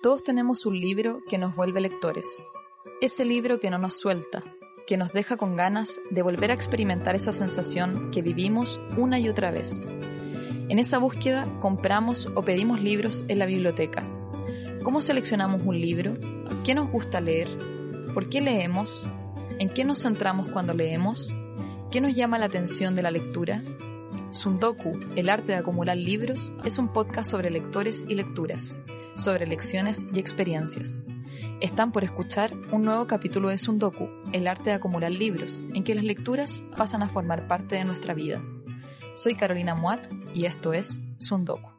Todos tenemos un libro que nos vuelve lectores. Ese libro que no nos suelta, que nos deja con ganas de volver a experimentar esa sensación que vivimos una y otra vez. En esa búsqueda compramos o pedimos libros en la biblioteca. ¿Cómo seleccionamos un libro? ¿Qué nos gusta leer? ¿Por qué leemos? ¿En qué nos centramos cuando leemos? ¿Qué nos llama la atención de la lectura? Sundoku, el arte de acumular libros, es un podcast sobre lectores y lecturas, sobre lecciones y experiencias. Están por escuchar un nuevo capítulo de Sundoku, el arte de acumular libros, en que las lecturas pasan a formar parte de nuestra vida. Soy Carolina Muat y esto es Sundoku.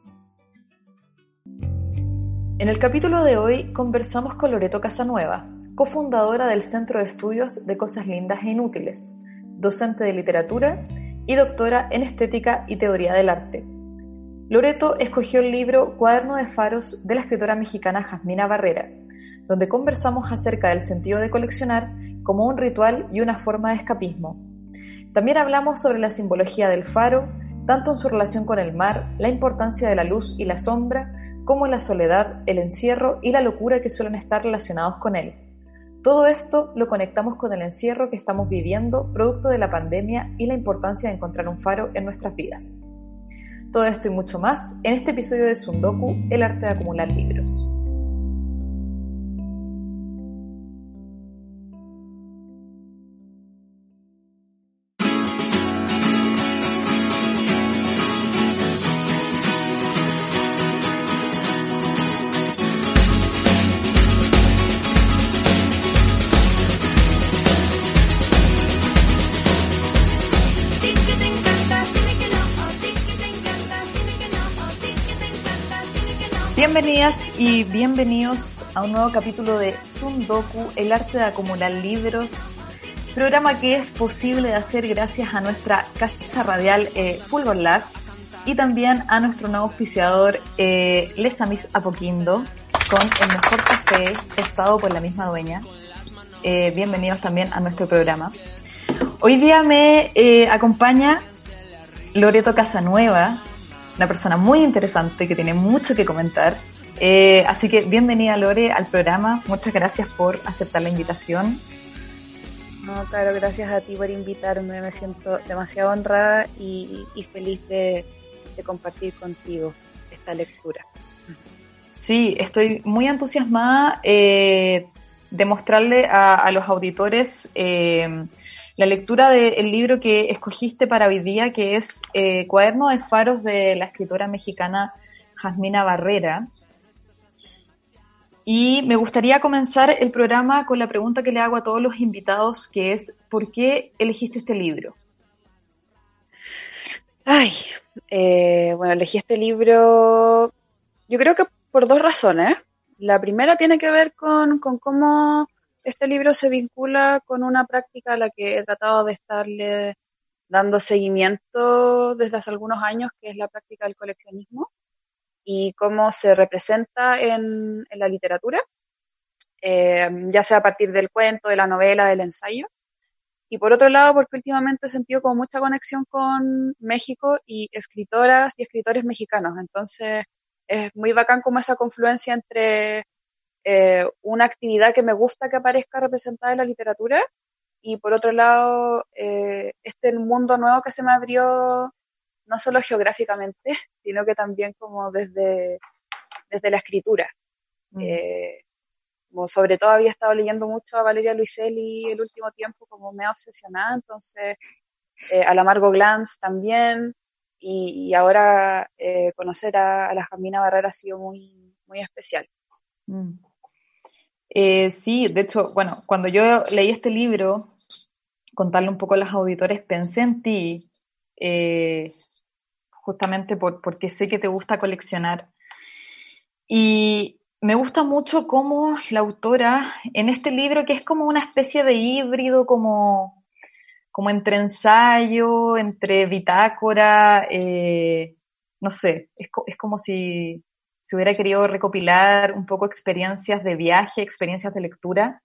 En el capítulo de hoy conversamos con Loreto Casanueva, cofundadora del Centro de Estudios de Cosas Lindas e Inútiles, docente de literatura y doctora en Estética y Teoría del Arte. Loreto escogió el libro Cuaderno de Faros de la escritora mexicana Jasmina Barrera, donde conversamos acerca del sentido de coleccionar como un ritual y una forma de escapismo. También hablamos sobre la simbología del faro, tanto en su relación con el mar, la importancia de la luz y la sombra, como la soledad, el encierro y la locura que suelen estar relacionados con él. Todo esto lo conectamos con el encierro que estamos viviendo producto de la pandemia y la importancia de encontrar un faro en nuestras vidas. Todo esto y mucho más en este episodio de Sundoku, el arte de acumular libros. Bienvenidas y bienvenidos a un nuevo capítulo de Sundoku, el arte de acumular libros, programa que es posible de hacer gracias a nuestra casa radial eh, Lab y también a nuestro nuevo auspiciador eh, Les Amis Apoquindo con el mejor café testado por la misma dueña. Eh, bienvenidos también a nuestro programa. Hoy día me eh, acompaña Loreto Casanueva, una persona muy interesante que tiene mucho que comentar. Eh, así que bienvenida Lore al programa. Muchas gracias por aceptar la invitación. No, claro, gracias a ti por invitarme. Me siento demasiado honrada y, y feliz de, de, compartir contigo esta lectura. Sí, estoy muy entusiasmada eh, de mostrarle a, a los auditores eh, la lectura del libro que escogiste para hoy día, que es eh, Cuaderno de Faros de la escritora mexicana Jasmina Barrera. Y me gustaría comenzar el programa con la pregunta que le hago a todos los invitados, que es, ¿por qué elegiste este libro? Ay, eh, bueno, elegí este libro, yo creo que por dos razones. La primera tiene que ver con, con cómo este libro se vincula con una práctica a la que he tratado de estarle dando seguimiento desde hace algunos años, que es la práctica del coleccionismo y cómo se representa en, en la literatura, eh, ya sea a partir del cuento, de la novela, del ensayo. Y por otro lado, porque últimamente he sentido como mucha conexión con México y escritoras y escritores mexicanos. Entonces, es muy bacán como esa confluencia entre eh, una actividad que me gusta que aparezca representada en la literatura y por otro lado eh, este mundo nuevo que se me abrió no solo geográficamente sino que también como desde desde la escritura mm. eh, como sobre todo había estado leyendo mucho a Valeria Luiselli el último tiempo como me ha obsesionado entonces eh, a la Margot Glantz también y, y ahora eh, conocer a, a, la Jamina Barrera ha sido muy muy especial mm. Eh, sí, de hecho, bueno, cuando yo leí este libro, contarle un poco a los auditores, pensé en ti, eh, justamente por, porque sé que te gusta coleccionar. Y me gusta mucho cómo la autora, en este libro, que es como una especie de híbrido, como, como entre ensayo, entre bitácora, eh, no sé, es, es como si se hubiera querido recopilar un poco experiencias de viaje, experiencias de lectura.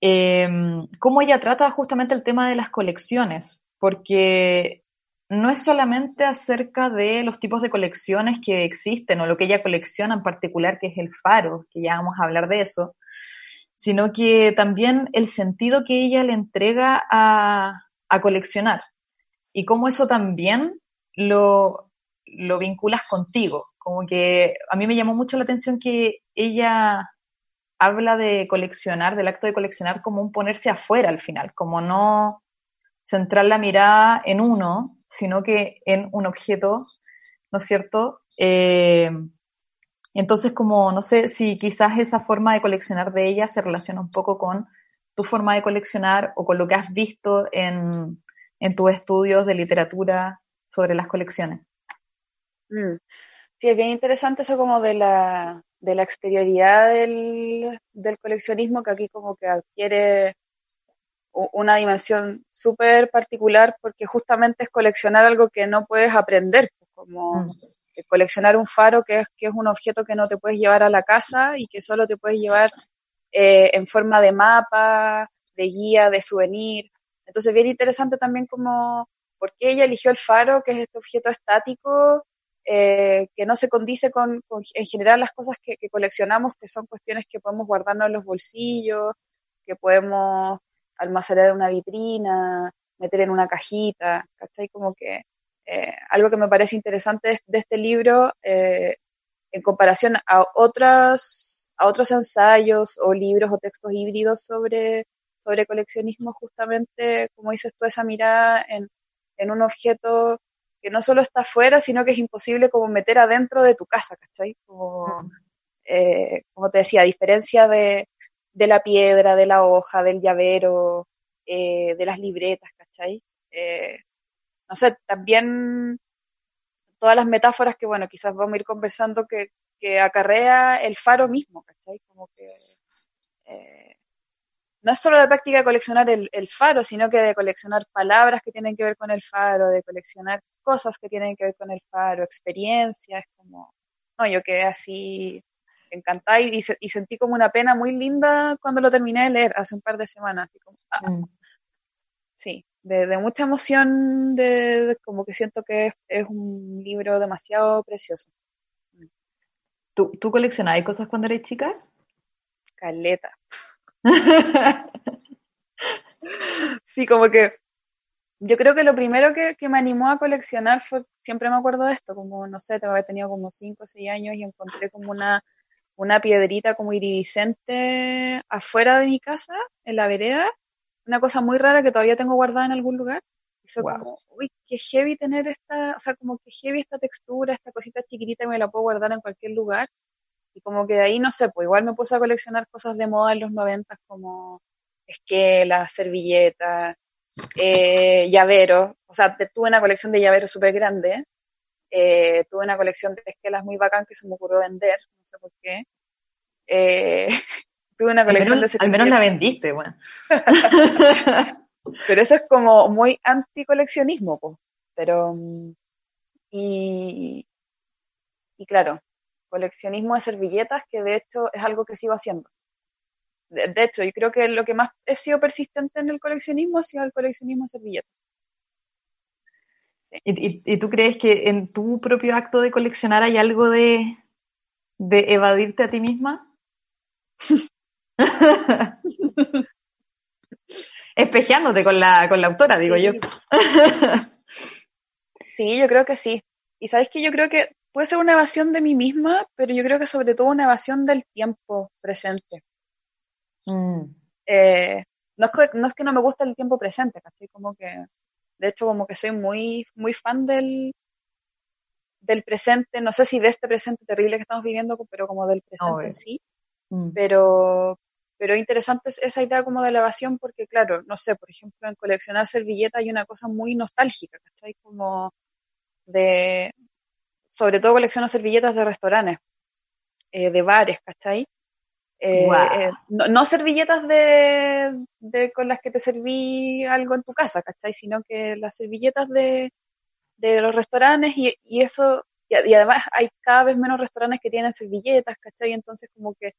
Eh, cómo ella trata justamente el tema de las colecciones, porque no es solamente acerca de los tipos de colecciones que existen o lo que ella colecciona en particular, que es el faro, que ya vamos a hablar de eso, sino que también el sentido que ella le entrega a, a coleccionar y cómo eso también lo, lo vinculas contigo. Como que a mí me llamó mucho la atención que ella habla de coleccionar, del acto de coleccionar como un ponerse afuera al final, como no centrar la mirada en uno, sino que en un objeto, ¿no es cierto? Eh, entonces, como no sé si quizás esa forma de coleccionar de ella se relaciona un poco con tu forma de coleccionar o con lo que has visto en, en tus estudios de literatura sobre las colecciones. Mm. Sí, es bien interesante eso como de la, de la exterioridad del, del coleccionismo que aquí como que adquiere una dimensión súper particular porque justamente es coleccionar algo que no puedes aprender, pues, como mm. coleccionar un faro que es, que es un objeto que no te puedes llevar a la casa y que solo te puedes llevar eh, en forma de mapa, de guía, de souvenir. Entonces, bien interesante también como por qué ella eligió el faro, que es este objeto estático, eh, que no se condice con, en general las cosas que, que, coleccionamos, que son cuestiones que podemos guardarnos en los bolsillos, que podemos almacenar en una vitrina, meter en una cajita, ¿cachai? Como que eh, algo que me parece interesante de, este libro, eh, en comparación a otras, a otros ensayos o libros o textos híbridos sobre, sobre coleccionismo, justamente, como dices tú, esa mirada en, en un objeto que no solo está afuera, sino que es imposible como meter adentro de tu casa, ¿cachai? Como, eh, como te decía, a diferencia de, de la piedra, de la hoja, del llavero, eh, de las libretas, ¿cachai? Eh, no sé, también todas las metáforas que, bueno, quizás vamos a ir conversando que, que acarrea el faro mismo, ¿cachai? Como que no es solo la práctica de coleccionar el, el, faro, sino que de coleccionar palabras que tienen que ver con el faro, de coleccionar cosas que tienen que ver con el faro, experiencias, como, no, yo quedé así encantada y, y, sentí como una pena muy linda cuando lo terminé de leer hace un par de semanas. Así como, ah. mm. Sí, de, de, mucha emoción, de, como que siento que es, es, un libro demasiado precioso. ¿Tú, ¿Tú coleccionabas cosas cuando eres chica? Caleta. sí, como que yo creo que lo primero que, que, me animó a coleccionar fue, siempre me acuerdo de esto, como, no sé, tengo que haber tenido como 5 o 6 años y encontré como una una piedrita como iridiscente afuera de mi casa, en la vereda, una cosa muy rara que todavía tengo guardada en algún lugar. Y fue como, uy, qué heavy tener esta, o sea, como que heavy esta textura, esta cosita chiquitita que me la puedo guardar en cualquier lugar. Y como que de ahí, no sé, pues igual me puse a coleccionar cosas de moda en los noventas como esquelas, servilletas, eh, llaveros. O sea, tuve una colección de llaveros súper grande. Eh, tuve una colección de esquelas muy bacán que se me ocurrió vender sé por qué. Eh, tuve una colección de Al menos la vendiste, bueno. pero eso es como muy anti-coleccionismo, pues. Pero, mm, y, y claro, coleccionismo de servilletas, que de hecho es algo que sigo haciendo. De, de, hecho, yo creo que lo que más he sido persistente en el coleccionismo ha sido el coleccionismo de servilletas. Sí. ¿Y, y, ¿Y, tú crees que en tu propio acto de coleccionar hay algo de, de evadirte a ti misma? Espejeándote con la, con la autora, digo yo. sí, yo creo que sí. Y sabes que yo creo que puede ser una evasión de mí misma, pero yo creo que sobre todo una evasión del tiempo presente. Mm. Eh, no, es que, no es que no me guste el tiempo presente, casi como que, de hecho, como que soy muy, muy fan del, del presente, no sé si de este presente terrible que estamos viviendo, pero como del presente en sí. Mm. Pero, pero interesante es esa idea como de elevación porque, claro, no sé, por ejemplo, en coleccionar servilletas hay una cosa muy nostálgica, ¿cachai? Como de, sobre todo colecciono servilletas de restaurantes, eh, de bares, ¿cachai? Eh, eh, no, no servilletas de, de con las que te serví algo en tu casa, ¿cachai? Sino que las servilletas de, de los restaurantes y, y eso, y, además hay cada vez menos restaurantes que tienen servilletas, ¿cachai? Entonces como que,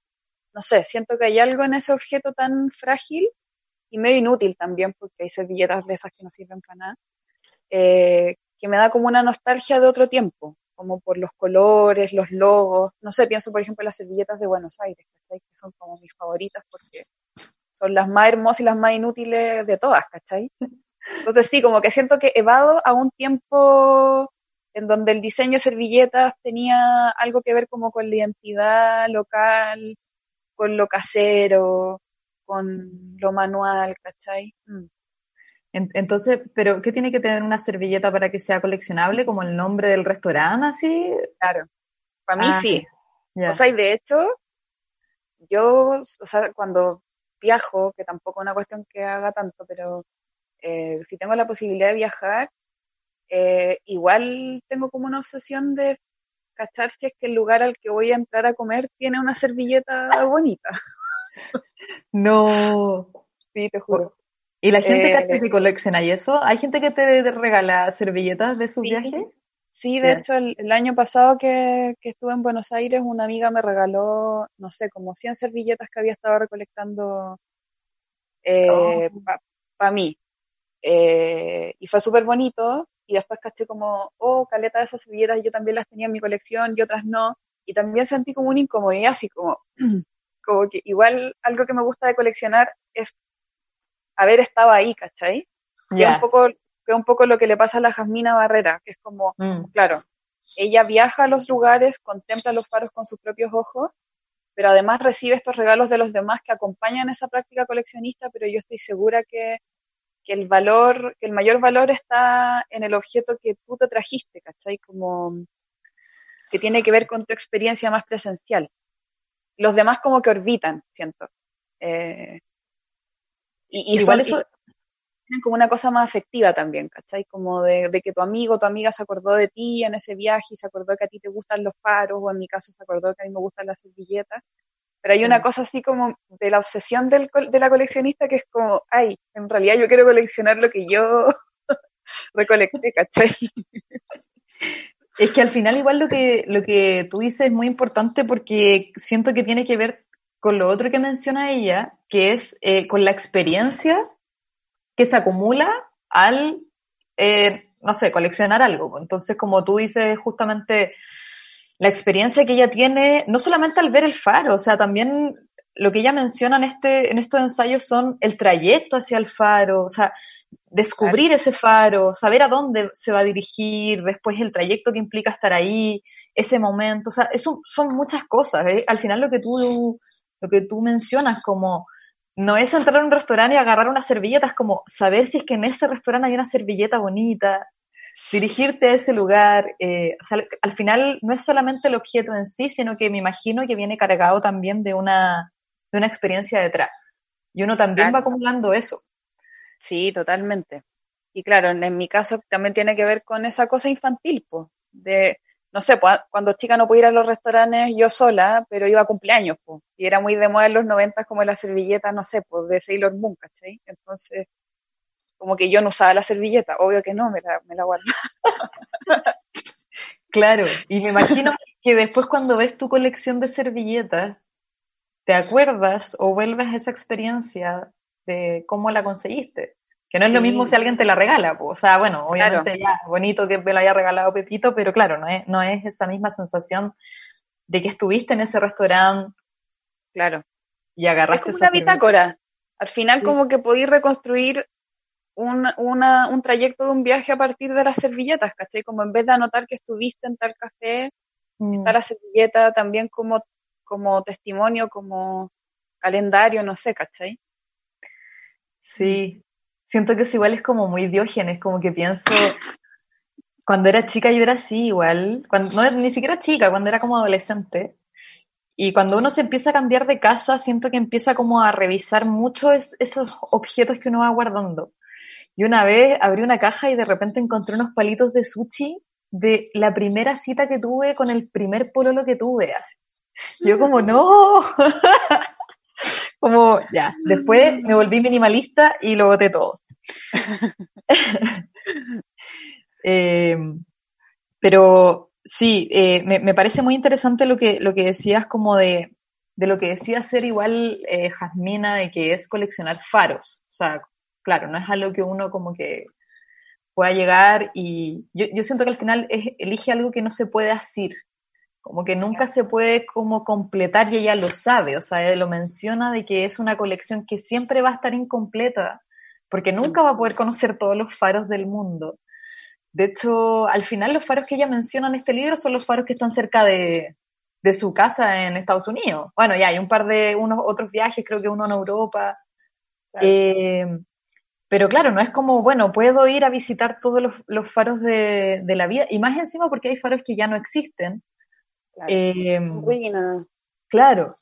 no sé, siento que hay algo en ese objeto tan frágil y medio inútil también, porque hay servilletas de esas que no sirven para nada, eh, que me da como una nostalgia de otro tiempo, como por los colores, los logos, no sé, pienso por ejemplo en las servilletas de Buenos Aires, ¿cachai? Que son como mis favoritas porque son las más hermosas y las más inútiles de todas, ¿cachai? Entonces sí, como que siento que evado a un tiempo en donde el diseño de servilletas tenía algo que ver como con la identidad local, con lo casero, con lo manual, ¿cachai? Mm. En- Entonces, ¿pero qué tiene que tener una servilleta para que sea coleccionable? ¿Como el nombre del restaurante, así? Claro. Para mí Ah, sí. Ya. O sea, y de hecho, yo, o sea, cuando viajo, que tampoco es una cuestión que haga tanto, pero eh, si tengo la posibilidad de viajar, eh, igual tengo como una obsesión de cachar si es que el lugar al que voy a entrar a comer tiene una servilleta bonita. No. Sí, te juro. ¿Y la gente Eh, que hace que colecciona y eso? ¿Hay gente que te regala servilletas de sus Sí. viajes? Sí, de hecho, el, el año pasado que, que estuve en Buenos Aires, una amiga me regaló, no sé, como 100 servilletas que había estado recolectando eh, Oh. para mí. Eh, y fue súper bonito. Y después caché como, oh, caleta de esas servilletas, yo también las tenía en mi colección y otras no. Y también sentí como una incomodidad, así como, como que igual algo que me gusta de coleccionar es haber estado ahí, ¿cachai? Que es un poco, que es un poco lo que le pasa a la Jasmina Barrera, que es como, Mm. claro, ella viaja a los lugares, contempla los faros con sus propios ojos, pero además recibe estos regalos de los demás que acompañan esa práctica coleccionista, pero yo estoy segura que, que el valor, que el mayor valor está en el objeto que tú te trajiste, ¿cachai? Como que tiene que ver con tu experiencia más presencial. Los demás como que orbitan, siento. Eh, y, y Igual son- eso, tienen como una cosa más afectiva también, ¿cachai? Como de, de que tu amigo o tu amiga se acordó de ti en ese viaje y se acordó que a ti te gustan los faros, o en mi caso se acordó que a mí me gustan las servilletas. Pero hay una Mm. cosa así como de la obsesión del, de la coleccionista que es como, ay, en realidad yo quiero coleccionar lo que yo recolecté, ¿cachai? Es que al final igual lo que, lo que tú dices es muy importante porque siento que tiene que ver con lo otro que menciona ella, que es eh, con la experiencia que se acumula al, eh, no sé, coleccionar algo. Entonces, como tú dices, justamente la experiencia que ella tiene, no solamente al ver el faro, o sea, también lo que ella menciona en, este, en estos ensayos son el trayecto hacia el faro, o sea, descubrir ese faro, saber a dónde se va a dirigir, después el trayecto que implica estar ahí, ese momento, o sea, eso son muchas cosas. ¿eh? Al final lo que tú, lo que tú mencionas como no es entrar a un restaurante y agarrar una servilleta, es como saber si es que en ese restaurante hay una servilleta bonita, dirigirte a ese lugar. eh, o sea, al final no es solamente el objeto en sí, sino que me imagino que viene cargado también de una, de una experiencia detrás. Y uno también Claro. va acumulando eso. Sí, totalmente. Y claro, en, en mi caso también tiene que ver con esa cosa infantil, pues, de, no sé, pues, cuando chica no podía ir a los restaurantes yo sola, pero iba a cumpleaños, pues, y era muy de moda en los 90 como la servilleta, no sé, pues, de Sailor Moon, ¿cachai? Entonces, como que yo no usaba la servilleta, obvio que no, me la, me la guardaba. Claro, y me imagino que después cuando ves tu colección de servilletas, te acuerdas o vuelves a esa experiencia de cómo la conseguiste. Que no es lo mismo si alguien te la regala, po. o sea, bueno, obviamente ya, bonito que me la haya regalado Pepito, pero claro, no es, no es esa misma sensación de que estuviste en ese restaurante Claro. y Es agarraste como esa una bitácora. Al final Sí. como que podéis reconstruir un, una, un trayecto de un viaje a partir de las servilletas, ¿cachai? Como en vez de anotar que estuviste en tal café, Mm. está la servilleta también como, como testimonio, como calendario, no sé, ¿cachai? Sí, siento que es igual es como muy diógenes, como que pienso, cuando era chica yo era así igual, cuando, no ni siquiera chica, cuando era como adolescente, y cuando uno se empieza a cambiar de casa, siento que empieza como a revisar mucho es- esos objetos que uno va guardando. Y una vez abrí una caja y de repente encontré unos palitos de sushi de la primera cita que tuve con el primer pololo que tuve. Yo como, no. como, ya. Después me volví minimalista y lo boté todo. eh, pero sí, eh, me, me, parece muy interesante lo que, lo que decías como de, de lo que decía ser igual eh, Jasmina, de que es coleccionar faros. O sea, claro, no es algo que uno como que pueda llegar y yo, yo siento que al final es, elige algo que no se puede hacer, como que nunca se puede como completar y ella lo sabe, o sea, lo menciona de que es una colección que siempre va a estar incompleta, porque nunca va a poder conocer todos los faros del mundo. De hecho, al final los faros que ella menciona en este libro son los faros que están cerca de, de su casa en Estados Unidos. Bueno, ya hay un par de unos otros viajes, creo que uno en Europa. Claro. Eh, pero claro, no es como, bueno, puedo ir a visitar todos los, los faros de, de, la vida, y más encima porque hay faros que ya no existen. Claro. Eh, claro.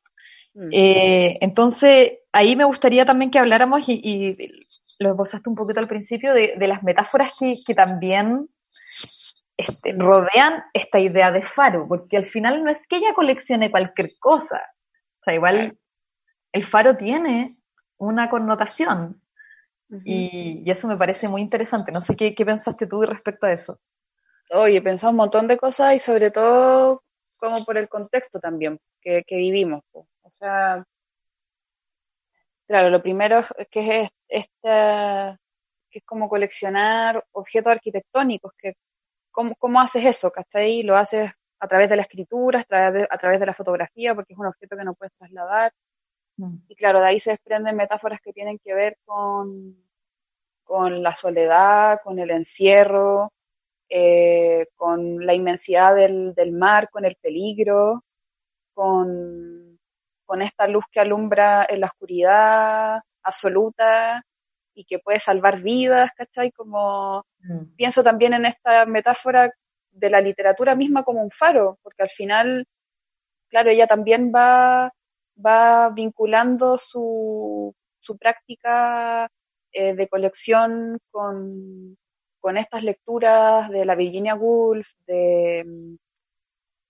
Mm. Eh, entonces, ahí me gustaría también que habláramos, y, y lo esbozaste un poquito al principio, de, de las metáforas que, que también este, rodean esta idea de faro, porque al final no es que ella coleccione cualquier cosa. O sea, igual claro. el faro tiene una connotación. Uh -huh. y, y, eso me parece muy interesante. No sé qué, qué pensaste tú respecto a eso. Oye, he pensado un montón de cosas y sobre todo como por el contexto también que, que vivimos. Pues. O sea, claro, lo primero es que es esta, que es como coleccionar objetos arquitectónicos, que cómo, cómo haces eso, ¿cachai? Lo haces a través de la escritura, a través de, a través de la fotografía, porque es un objeto que no puedes trasladar. Mm. Y claro, de ahí se desprenden metáforas que tienen que ver con, con la soledad, con el encierro, eh, con la inmensidad del, del, mar, con el peligro, con, con esta luz que alumbra en la oscuridad absoluta y que puede salvar vidas, ¿cachai? Como mm. pienso también en esta metáfora de la literatura misma como un faro, porque al final, claro, ella también va, va vinculando su, su práctica eh, de colección con, con, estas lecturas de la Virginia Woolf, de...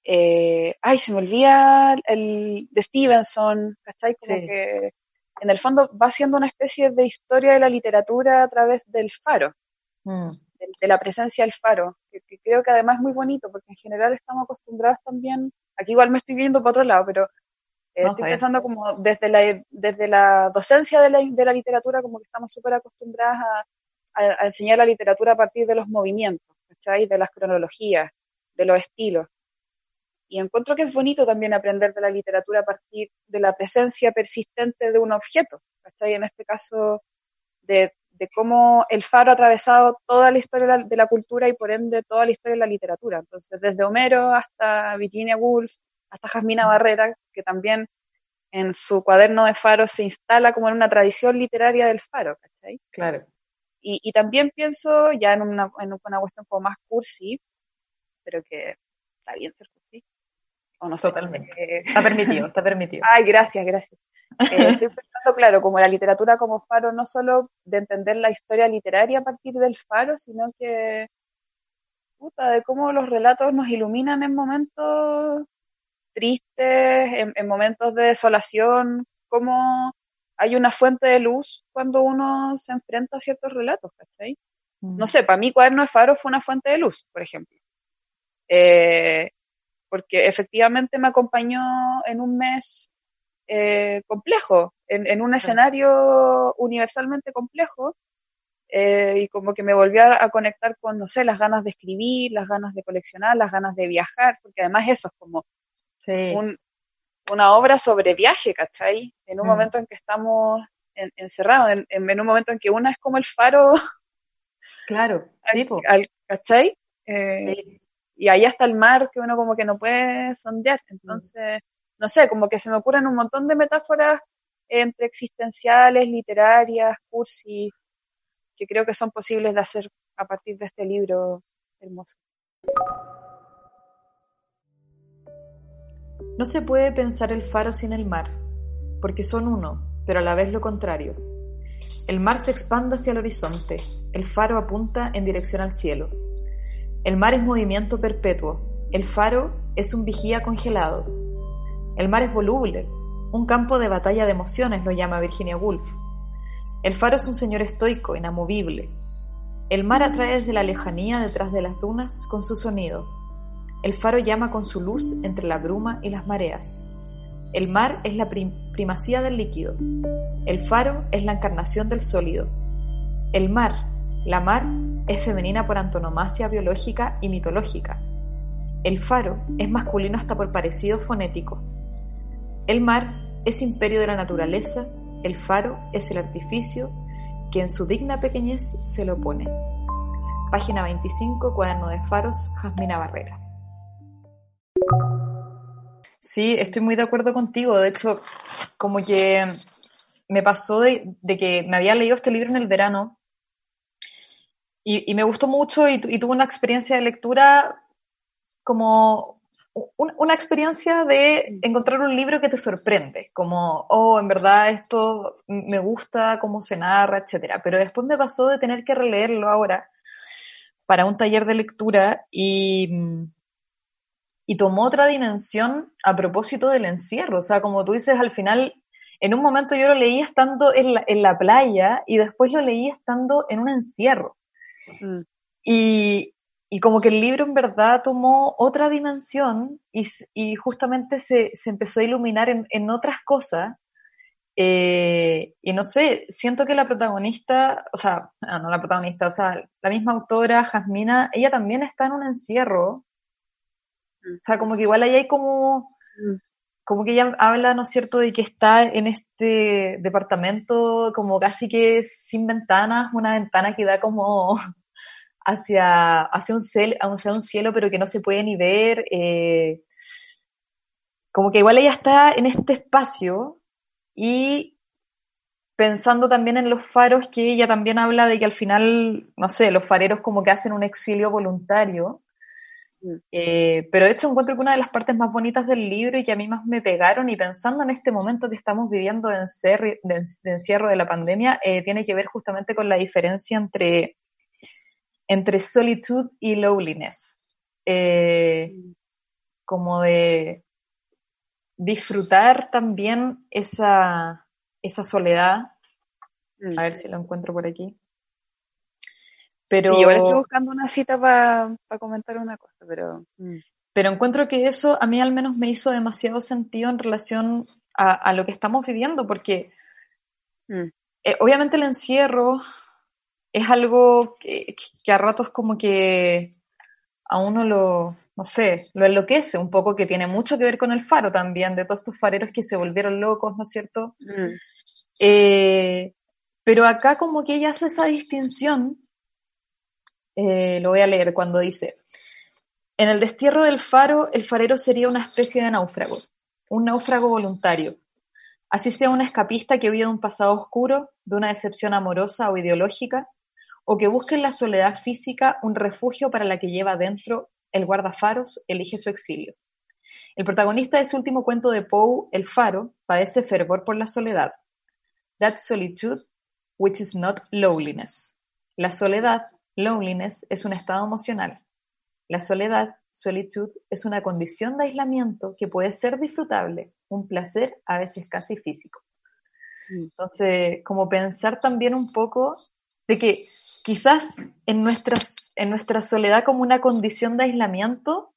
Eh, ay, se me olvida el de Stevenson, ¿cachai? Como sí. que en el fondo va siendo una especie de historia de la literatura a través del faro, mm. de, de, la presencia del faro, que, que, creo que además es muy bonito, porque en general estamos acostumbrados también, aquí igual me estoy viendo para otro lado, pero eh, no, estoy pensando como desde la, desde la docencia de la, de la literatura, como que estamos súper acostumbradas a, a, a, enseñar la literatura a partir de los movimientos, ¿cachai? De las cronologías, de los estilos. Y encuentro que es bonito también aprender de la literatura a partir de la presencia persistente de un objeto, ¿cachai? En este caso, de, de cómo el faro ha atravesado toda la historia de la cultura y por ende toda la historia de la literatura. Entonces, desde Homero hasta Virginia Woolf, hasta Jasmina Barrera, que también en su cuaderno de faro se instala como en una tradición literaria del faro, ¿cachai? Claro. Y, y también pienso, ya en una, en una cuestión como más cursi, pero que está bien ser cursi, o no sé. Totalmente. Eh, está permitido, está permitido. Ay, gracias, gracias. Eh, estoy pensando, claro, como la literatura como faro, no solo de entender la historia literaria a partir del faro, sino que, puta, de cómo los relatos nos iluminan en momentos tristes, en, en momentos de desolación, cómo hay una fuente de luz cuando uno se enfrenta a ciertos relatos, ¿cachai? Mm. No sé, para mí Cuaderno de Faro fue una fuente de luz, por ejemplo. Eh, porque efectivamente me acompañó en un mes eh, complejo, en, en, un escenario universalmente complejo, eh, y como que me volvió a, a, conectar con, no sé, las ganas de escribir, las ganas de coleccionar, las ganas de viajar, porque además eso es como sí. un, una obra sobre viaje, ¿cachai? En un mm. momento en que estamos en, encerrados, en, en, un momento en que una es como el faro. Claro, al, al, ¿cachai? Eh, sí y ahí está el mar que uno como que no puede sondear. Entonces, no sé, como que se me ocurren un montón de metáforas entre existenciales, literarias, cursi, que creo que son posibles de hacer a partir de este libro hermoso. No se puede pensar el faro sin el mar, porque son uno, pero a la vez lo contrario. El mar se expande hacia el horizonte, el faro apunta en dirección al cielo El mar es movimiento perpetuo. El faro es un vigía congelado. El mar es voluble. Un campo de batalla de emociones lo llama Virginia Woolf. El faro es un señor estoico, inamovible. El mar atrae desde la lejanía detrás de las dunas con su sonido. El faro llama con su luz entre la bruma y las mareas. El mar es la primacía del líquido. El faro es la encarnación del sólido. El mar, la mar, es femenina por antonomasia biológica y mitológica. El faro es masculino hasta por parecido fonético. El mar es imperio de la naturaleza, el faro es el artificio que en su digna pequeñez se lo opone. Página 25, cuaderno de faros, Jasmina Barrera. Sí, estoy muy de acuerdo contigo. De hecho, como que me pasó de, que me había leído este libro en el verano y, me gustó mucho y, tuve una experiencia de lectura como una experiencia de encontrar un libro que te sorprende, como, oh, en verdad esto me gusta, cómo se narra, etc. Pero después me pasó de tener que releerlo ahora para un taller de lectura y, y tomó otra dimensión a propósito del encierro. O sea, como tú dices, al final, en un momento yo lo leí estando en la, en la playa y después lo leí estando en un encierro. Mm. Y, y como que el libro en verdad tomó otra dimensión y, y justamente se, se, empezó a iluminar en, en otras cosas. Eh, y no sé, siento que la protagonista, o sea, ah, no la protagonista, o sea, la misma autora, Jasmina, ella también está en un encierro. O sea, como que igual ahí hay como, como que ella habla, ¿no es cierto?, de que está en este departamento como casi que sin ventanas, una ventana que da como hacia, hacia, un, hacia un cielo, pero que no se puede ni ver. Eh, como que igual ella está en este espacio y pensando también en los faros, que ella también habla de que al final, no sé, los fareros como que hacen un exilio voluntario. Mm. Eh, pero de hecho encuentro que una de las partes más bonitas del libro y que a mí más me pegaron y pensando en este momento que estamos viviendo de, encierro de la pandemia, eh, tiene que ver justamente con la diferencia entre entre solitud y loneliness. Eh, como de disfrutar también esa, esa soledad. A ver si lo encuentro por aquí. Pero, sí, yo estoy buscando una cita para comentar una cosa, pero... Mm. Pero encuentro que eso a mí al menos me hizo demasiado sentido en relación a, lo que estamos viviendo, porque mm. eh, obviamente el encierro es algo que, a ratos como que a uno lo, no sé, lo enloquece un poco, que tiene mucho que ver con el faro también, de todos estos fareros que se volvieron locos, ¿no es cierto? Mm. Eh, pero acá como que ella hace esa distinción, eh, lo voy a leer cuando dice, en el destierro del faro, el farero sería una especie de náufrago, un náufrago voluntario, así sea un escapista que huye de un pasado oscuro, de una decepción amorosa o ideológica, o que busque en la soledad física un refugio para la que lleva dentro el guardafaros elige su exilio. El protagonista de su último cuento de Poe, El Faro, padece fervor por la soledad. That solitude which is not loneliness. La soledad, loneliness, es un estado emocional. La soledad, solitud, es una condición de aislamiento que puede ser disfrutable, un placer a veces casi físico. Mm. Entonces, como pensar también un poco de que quizás en, nuestras, en nuestra soledad como una condición de aislamiento,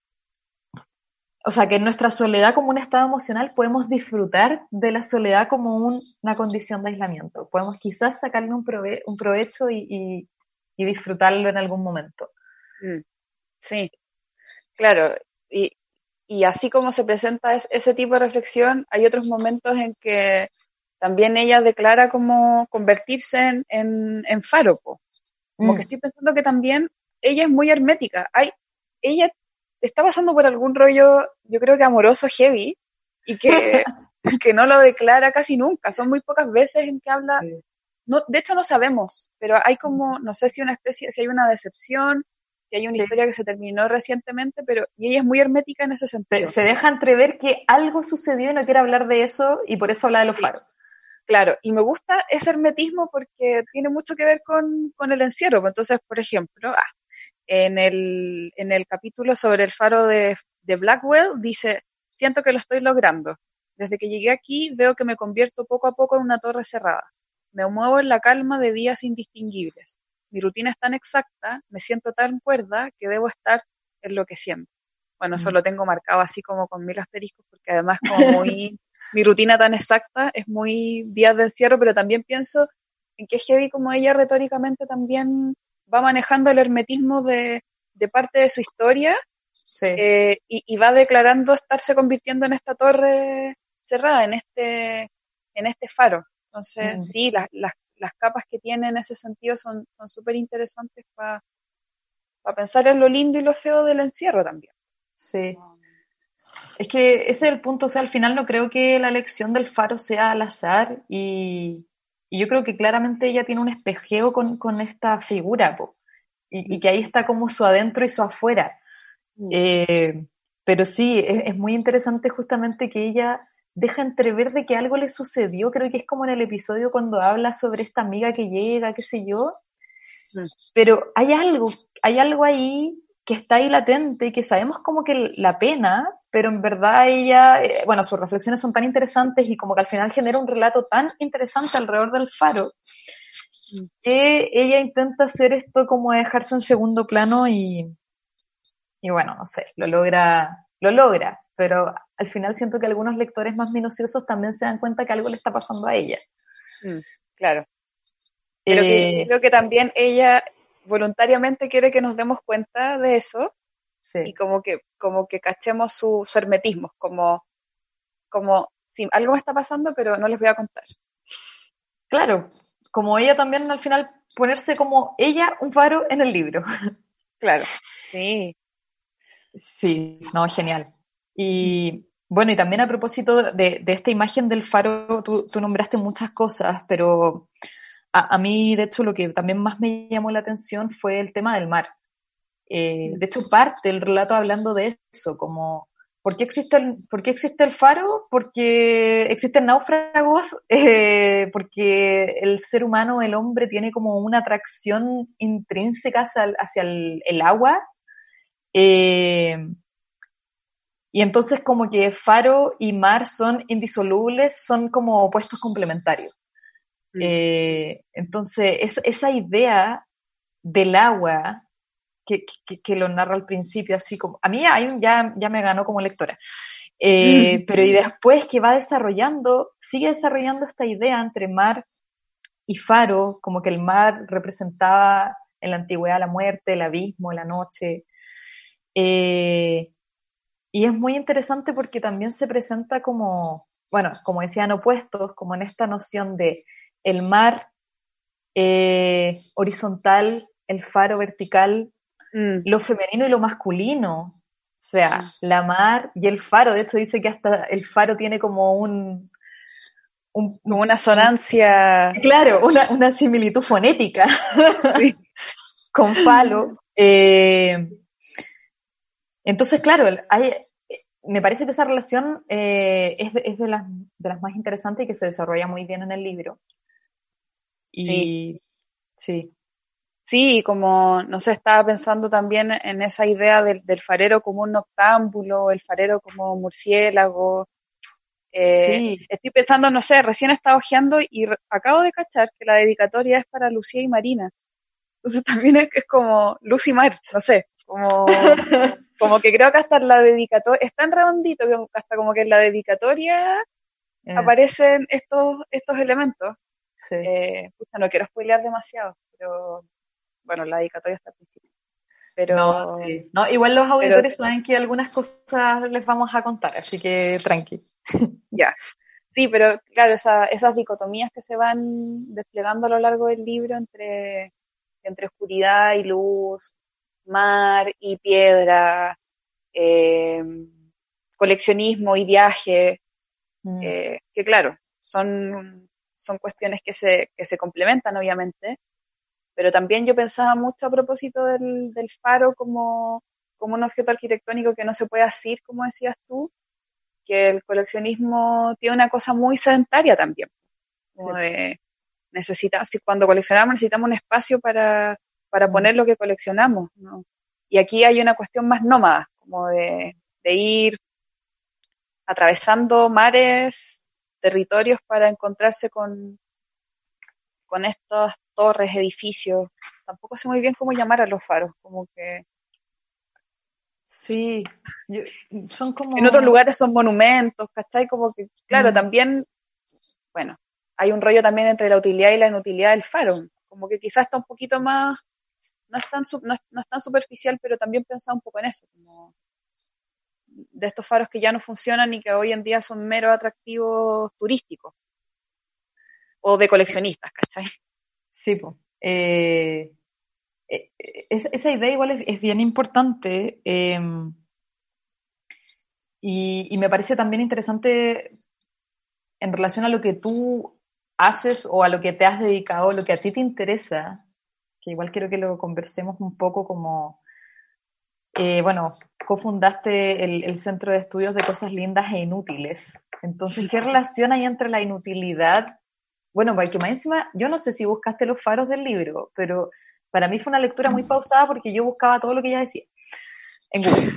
o sea, que en nuestra soledad como un estado emocional podemos disfrutar de la soledad como una condición de aislamiento. Podemos quizás sacarle un, un provecho y, disfrutarlo en algún momento. Mm, sí, claro. Y, así como se presenta ese tipo de reflexión, hay otros momentos en que también ella declara como convertirse en, en, faro, como que mm. estoy pensando que también ella es muy hermética. Hay, ella está pasando por algún rollo, yo creo que amoroso heavy, y que, que no lo declara casi nunca. Son muy pocas veces en que habla. No, de hecho, no sabemos, pero hay como, no sé si una especie, si hay una decepción, si hay una historia que se terminó recientemente, pero y ella es muy hermética en ese sentido. Se, deja entrever que algo sucedió y no quiere hablar de eso y por eso habla de los faros. Claro, y me gusta ese hermetismo porque tiene mucho que ver con, el encierro. Entonces, por ejemplo, ah, en el, en el capítulo sobre el faro de, de Blackwell, dice, siento que lo estoy logrando. Desde que llegué aquí veo que me convierto poco a poco en una torre cerrada. Me muevo en la calma de días indistinguibles. Mi rutina es tan exacta, me siento tan cuerda que debo estar enloqueciendo. Bueno, eso Mm. lo tengo marcado así como con mil asteriscos, porque además como muy, mi rutina tan exacta es muy días de encierro, pero también pienso en que heavy como ella retóricamente también va manejando el hermetismo de, de parte de su historia Sí. eh, y, y va declarando estarse convirtiendo en esta torre cerrada, en este, en este faro. Entonces, Mm. sí, las, las, las capas que tiene en ese sentido son son súper interesantes para pensar en lo lindo y lo feo del encierro también. Sí. Es que ese es el punto, o sea, al final no creo que la elección del faro sea al azar y, y yo creo que claramente ella tiene un espejeo con, con esta figura, po, y, y que ahí está como su adentro y su afuera. Eh, pero sí, es, es muy interesante justamente que ella deja entrever de que algo le sucedió, creo que es como en el episodio cuando habla sobre esta amiga que llega, qué sé yo, Mm. pero hay algo, hay algo ahí que está ahí latente y que sabemos como que la pena, pero en verdad ella, eh, bueno, sus reflexiones son tan interesantes y como que al final genera un relato tan interesante alrededor del faro, Mm. que ella intenta hacer esto como dejarse en segundo plano y, y bueno, no sé, lo logra, lo logra, pero al final siento que algunos lectores más minuciosos también se dan cuenta que algo le está pasando a ella. Claro. Pero que, Eh, creo que también ella voluntariamente quiere que nos demos cuenta de eso sí. y como que, como que cachemos su, su hermetismo, como, como, sí, algo me está pasando, pero no les voy a contar. Claro, como ella también al final ponerse como ella un faro en el libro. Claro, sí. Sí, no, genial. Y bueno, y también a propósito de, de esta imagen del faro, tú, nombraste muchas cosas, pero a, mí, de hecho, lo que también más me llamó la atención fue el tema del mar. Eh, de hecho, parte el relato hablando de eso, como ¿por qué existe el, por qué existe el faro? Porque existen náufragos, eh, porque el ser humano, el hombre, tiene como una atracción intrínseca hacia, el agua. Eh, y entonces como que faro y mar son indisolubles, son como opuestos complementarios. Mm. Eh, entonces, es- esa idea del agua que, que- que lo narra al principio, así como, a mí hay un- ya, ya me ganó como lectora, Eh, pero y después que va desarrollando, sigue desarrollando esta idea entre mar y faro, como que el mar representaba en la antigüedad la muerte, el abismo, la noche. Eh, y es muy interesante porque también se presenta como, bueno, como decían opuestos, como en esta noción de el mar eh, horizontal, el faro vertical, Mm, lo femenino y lo masculino. O sea, la mar y el faro. De hecho, dice que hasta el faro tiene como un. una sonancia. Claro, una, una similitud fonética Sí. con falo. Eh, entonces, claro, hay, me parece que esa relación eh, es, de, es de las, de las más interesantes y que se desarrolla muy bien en el libro. Y sí, Sí, como, no sé, estaba pensando también en esa idea del, del farero como un noctámbulo, el farero como murciélago. Eh, sí, Estoy pensando, no sé, recién estaba hojeando y acabo de cachar que la dedicatoria es para Lucía y Marina. Entonces también es, es como Luz y Mar, no sé, como, como que creo que hasta en la dedicatoria, es tan redondito que hasta como que en la dedicatoria eh, aparecen estos, estos elementos. sí. Eh, no quiero spoilear demasiado, pero bueno, la dedicatoria está al principio. Pero No, sí. No, igual los auditores saben que algunas cosas les vamos a contar, así que tranqui. ya. Sí, pero claro, esa- esas dicotomías que se van desplegando a lo largo del libro entre, entre oscuridad y luz, mar y piedra, eh, coleccionismo y viaje, Mm, eh, que claro, son, son cuestiones que se, que se complementan obviamente, pero también yo pensaba mucho a propósito del, del faro como, como un objeto arquitectónico que no se puede asir, como decías tú, que el coleccionismo tiene una cosa muy sedentaria también, como de necesita, si cuando coleccionamos necesitamos un espacio para, para Mm. poner lo que coleccionamos, ¿no? y aquí hay una cuestión más nómada, como de, de ir atravesando mares, territorios para encontrarse con, con estas torres, edificios. Tampoco sé muy bien cómo llamar a los faros, como que... Sí, yo- son como... En otros lugares son monumentos, ¿cachai? Como que, claro, Mm. también, bueno, hay un rollo también entre la utilidad y la inutilidad del faro. Como que quizás está un poquito más, no es tan, no es, no tan superficial, pero también pensaba un poco en eso, como de estos faros que ya no funcionan y que hoy en día son meros atractivos turísticos o de coleccionistas, ¿cachai? Sí, eh, esa, idea igual es, bien importante eh, y, y me parece también interesante en relación a lo que tú haces o a lo que te has dedicado, lo que a ti te interesa, que igual quiero que lo conversemos un poco como, eh, bueno, cofundaste el, el Centro de Estudios de Cosas Lindas e Inútiles. Entonces, ¿qué relación hay entre la inutilidad bueno, porque más encima, yo no sé si buscaste los faros del libro, pero para mí fue una lectura muy pausada porque yo buscaba todo lo que ella decía en Google.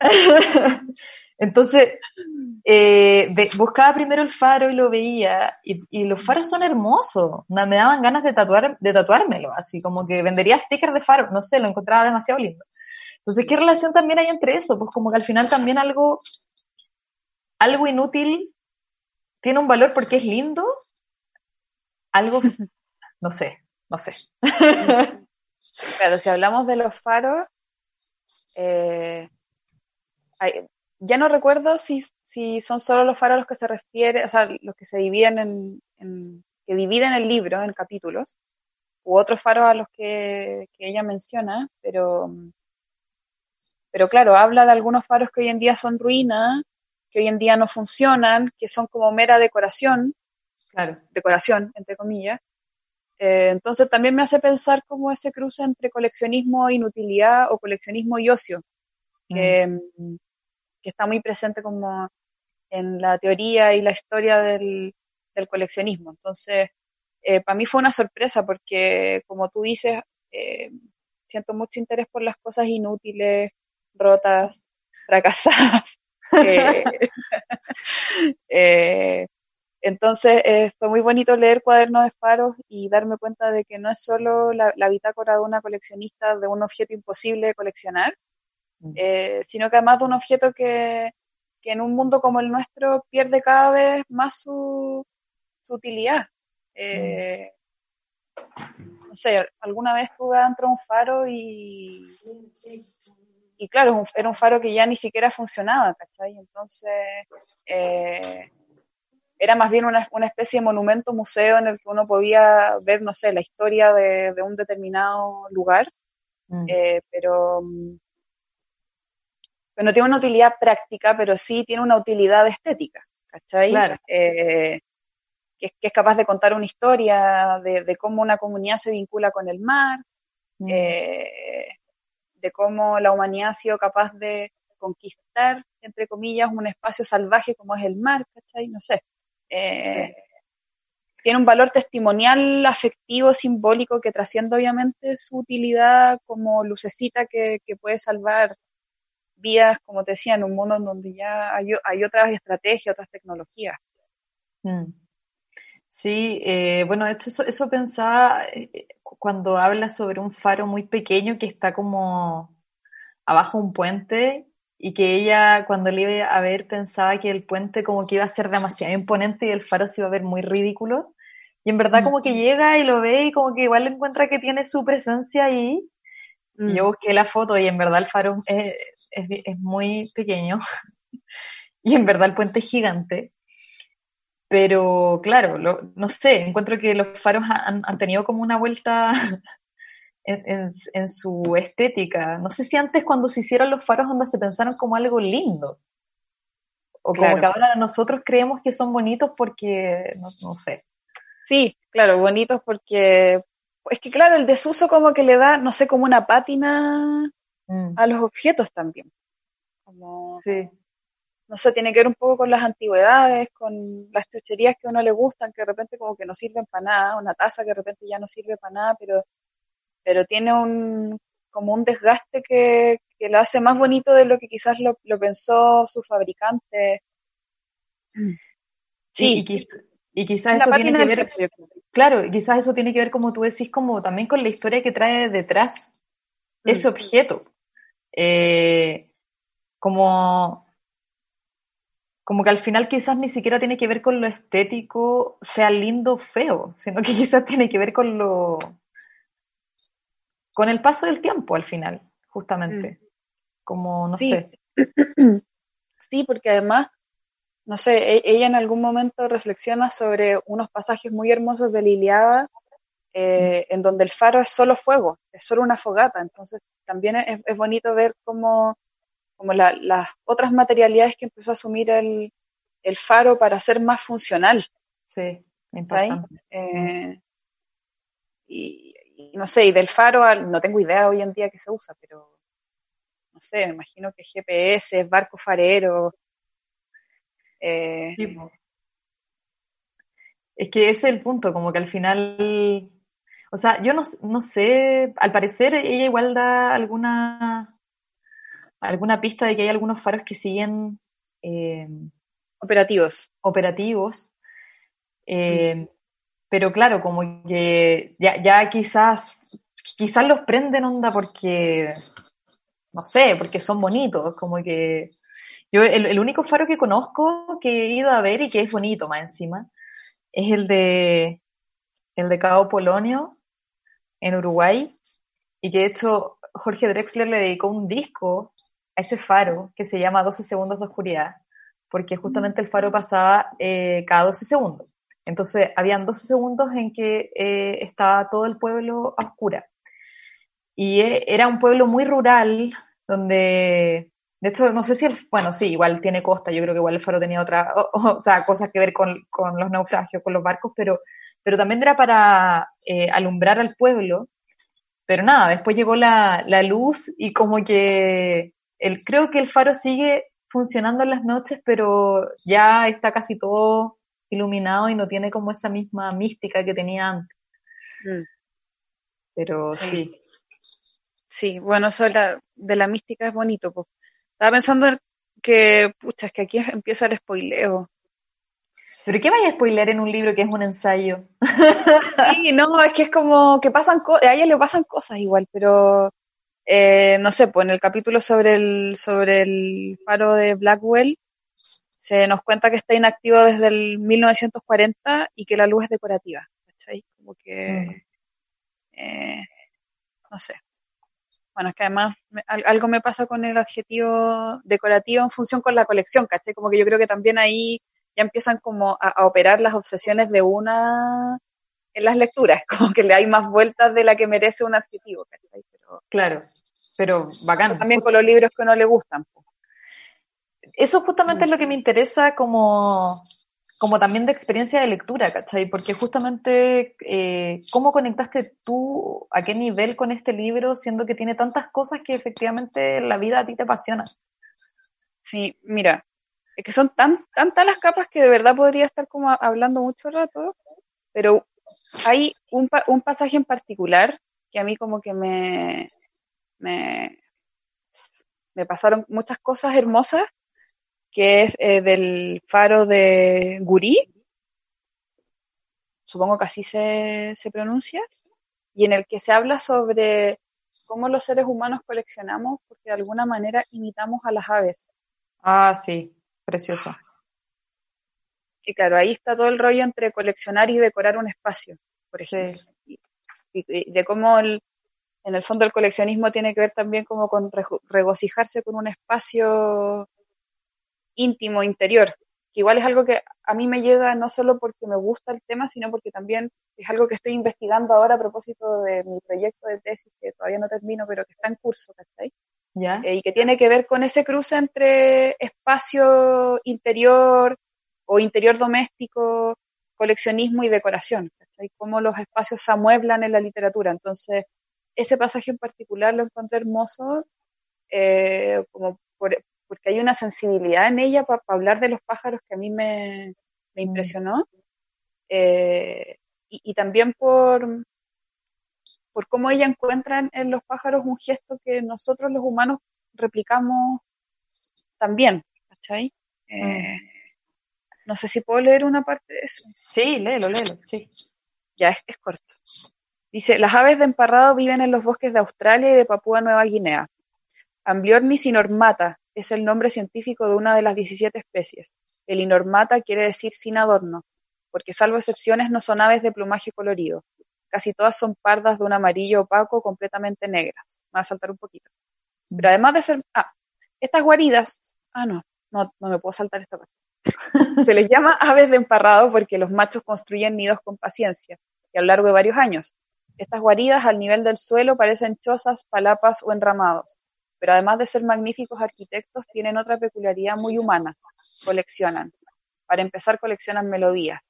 Entonces, eh, buscaba primero el faro y lo veía, y, los faros son hermosos, me daban ganas de, tatuar, de tatuármelo, así como que vendería stickers de faro, no sé, lo encontraba demasiado lindo. Entonces, ¿qué relación también hay entre eso? Pues como que al final también algo, algo inútil tiene un valor porque es lindo, algo, no sé, no sé. Claro, si hablamos de los faros, eh, hay- ya no recuerdo si, si son solo los faros los que se refiere, o sea, los que se dividen en, en- que dividen el libro en capítulos, u otros faros a los que, que ella menciona, pero, pero claro, habla de algunos faros que hoy en día son ruinas, que hoy en día no funcionan, que son como mera decoración, Claro. decoración, entre comillas. Eh, entonces también me hace pensar como ese cruce entre coleccionismo e inutilidad o coleccionismo y ocio, mm, que está muy presente como en la teoría y la historia del, del coleccionismo. Entonces, para mí fue una sorpresa porque, como tú dices, eh, siento mucho interés por las cosas inútiles, rotas, fracasadas. eh, eh, entonces eh, fue muy bonito leer Cuadernos de Faros y darme cuenta de que no es solo la, la bitácora de una coleccionista de un objeto imposible de coleccionar. Eh, sino que además de un objeto que, que en un mundo como el nuestro pierde cada vez más su, su utilidad. Eh, No sé, alguna vez estuve dentro de un faro y, y claro, era un faro que ya ni siquiera funcionaba, ¿cachai? Entonces, eh, era más bien una, una especie de monumento museo en el que uno podía ver, no sé, la historia de, de un determinado lugar, Mm. eh, mm, pero no tiene una utilidad práctica, pero sí tiene una utilidad estética, ¿cachai? Claro. Eh, que, es- que es capaz de contar una historia de, de cómo una comunidad se vincula con el mar, Mm. eh, de cómo la humanidad ha sido capaz de conquistar, entre comillas, un espacio salvaje como es el mar, ¿cachai? No sé. Eh, Tiene un valor testimonial, afectivo, simbólico, que trasciende obviamente su utilidad como lucecita que, que puede salvar vidas, como te decía, en un mundo en donde ya hay, hay otras estrategias, otras tecnologías. Mm. Sí, eh, bueno, esto, eso, eso pensaba eh, cuando habla sobre un faro muy pequeño que está como abajo un puente y que ella cuando le iba a ver pensaba que el puente como que iba a ser demasiado imponente y el faro se iba a ver muy ridículo. Y en verdad como que llega y lo ve y como que igual encuentra que tiene su presencia ahí. Y yo busqué la foto y en verdad el faro es, es, es muy pequeño y en verdad el puente es gigante. Pero claro, lo- no sé, encuentro que los faros han, han tenido como una vuelta en, en- en su estética. No sé si antes cuando se hicieron los faros onda se pensaron como algo lindo. O como Claro. que ahora nosotros creemos que son bonitos porque, no, no sé. Sí, claro, bonitos porque es que claro, el desuso como que le da, no sé, como una pátina Mm, a los objetos también. Como, sí, no sé, tiene que ver un poco con las antigüedades, con las chucherías que a uno le gustan, que de repente como que no sirven para nada, una taza que de repente ya no sirve para nada, pero, pero tiene un, como un desgaste que, que lo hace más bonito de lo que quizás lo, lo pensó su fabricante. Sí, y, y quizás eso tiene que ver, claro, quizás eso tiene que ver, como tú decís, como también con la historia que trae detrás ese mm. objeto. Eh, como, como que al final quizás ni siquiera tiene que ver con lo estético, sea lindo o feo, sino que quizás tiene que ver con lo, con el paso del tiempo al final, justamente. Mm. Como, no sé. Sí, porque además no sé, e-, ella en algún momento reflexiona sobre unos pasajes muy hermosos de Liliada, eh, en donde el faro es solo fuego, es solo una fogata. Entonces también es, bonito ver cómo, las otras materialidades que empezó a asumir el, faro para ser más funcional. Sí, importante. Eh, y, y, no sé, y del faro al, no tengo idea hoy en día que se usa, pero no sé, me imagino que GPS, barco farero, eh, es que ese es el punto, como que al final, o sea, yo no, no sé, al parecer ella igual da alguna, alguna pista de que hay algunos faros que siguen eh, operativos. Operativos. Eh, mm. Pero claro, como que ya, ya quizás, quizás los prenden onda porque, no sé, porque son bonitos, como que yo, el, único faro que conozco que he ido a ver y que es bonito más encima, es el de, el de Cabo Polonio, en Uruguay, y que de hecho Jorge Drexler le dedicó un disco a ese faro que se llama 12 segundos de oscuridad, porque justamente el faro pasaba eh, cada 12 segundos. Entonces, habían 12 segundos en que eh, estaba todo el pueblo a oscura. Y eh, era un pueblo muy rural, donde de hecho, no sé si el, bueno, sí, igual tiene costa, yo creo que igual el faro tenía otra, o, sea, cosas que ver con, los naufragios, con los barcos, pero, pero también era para eh, alumbrar al pueblo. Pero nada, después llegó la, luz y como que el, creo que el faro sigue funcionando en las noches, pero ya está casi todo iluminado y no tiene como esa misma mística que tenía antes. Mm. Pero sí. sí. bueno, eso de la, de la mística es bonito, pues estaba pensando que, pucha, es que aquí empieza el spoileo. ¿Pero qué vaya a spoiler en un libro que es un ensayo? Sí, no, es que es como que pasan cosas, a ella le pasan cosas igual, pero eh, no sé, pues en el capítulo sobre el, sobre el faro de Blackwell se nos cuenta que está inactivo desde el 1940 y que la luz es decorativa, ¿cachai? Como que, mm. eh, no sé, bueno, es que además algo me pasa con el adjetivo decorativo en función con la colección, ¿cachai? Como que yo creo que también ahí ya empiezan como a, operar las obsesiones de una en las lecturas, como que le hay más vueltas de la que merece un adjetivo, ¿cachai? Pero, claro, pero bacán. También con los libros que no le gustan. Eso justamente es lo que me interesa como como también de experiencia de lectura, ¿cachai? Porque justamente, eh, ¿cómo conectaste tú, a qué nivel con este libro, siendo que tiene tantas cosas que efectivamente la vida a ti te apasiona? Sí, mira, es que son tan, tantas las capas que de verdad podría estar como hablando mucho rato, pero hay un, un pasaje en particular que a mí como que me, me, me pasaron muchas cosas hermosas que es eh, del faro de Gurí, supongo que así se, se pronuncia, y en el que se habla sobre cómo los seres humanos coleccionamos porque de alguna manera imitamos a las aves. Ah, sí, precioso. Y claro, ahí está todo el rollo entre coleccionar y decorar un espacio, por ejemplo. Y, de cómo el, en el fondo el coleccionismo tiene que ver también como con regocijarse con un espacio íntimo, interior, que igual es algo que a mí me llega no solo porque me gusta el tema, sino porque también es algo que estoy investigando ahora a propósito de mi proyecto de tesis, que todavía no termino, pero que está en curso, ¿cachai? ¿Ya? Eh, y que tiene que ver con ese cruce entre espacio interior o interior doméstico, coleccionismo y decoración, ¿cachai? Cómo los espacios se amueblan en la literatura. Entonces, ese pasaje en particular lo encontré hermoso, eh, como por, porque hay una sensibilidad en ella para hablar de los pájaros que a mí me, me mm. impresionó. Eh, y, también por, por cómo ella encuentra en los pájaros un gesto que nosotros los humanos replicamos también, ¿cachai? Eh, mm. no sé si puedo leer una parte de eso. Sí, léelo, léelo, sí. Ya, es, es corto. Dice, las aves de emparrado viven en los bosques de Australia y de Papúa Nueva Guinea. Ambliornis inormata es el nombre científico de una de las 17 especies. El inormata quiere decir sin adorno, porque salvo excepciones no son aves de plumaje colorido. Casi todas son pardas de un amarillo opaco completamente negras. Me va a saltar un poquito. Pero además de ser... Ah, estas guaridas... Ah, no, no, no me puedo saltar esta parte. Se les llama aves de emparrado porque los machos construyen nidos con paciencia y a lo largo de varios años. Estas guaridas al nivel del suelo parecen chozas, palapas o enramados, pero además de ser magníficos arquitectos tienen otra peculiaridad muy humana. Coleccionan. Para empezar, coleccionan melodías.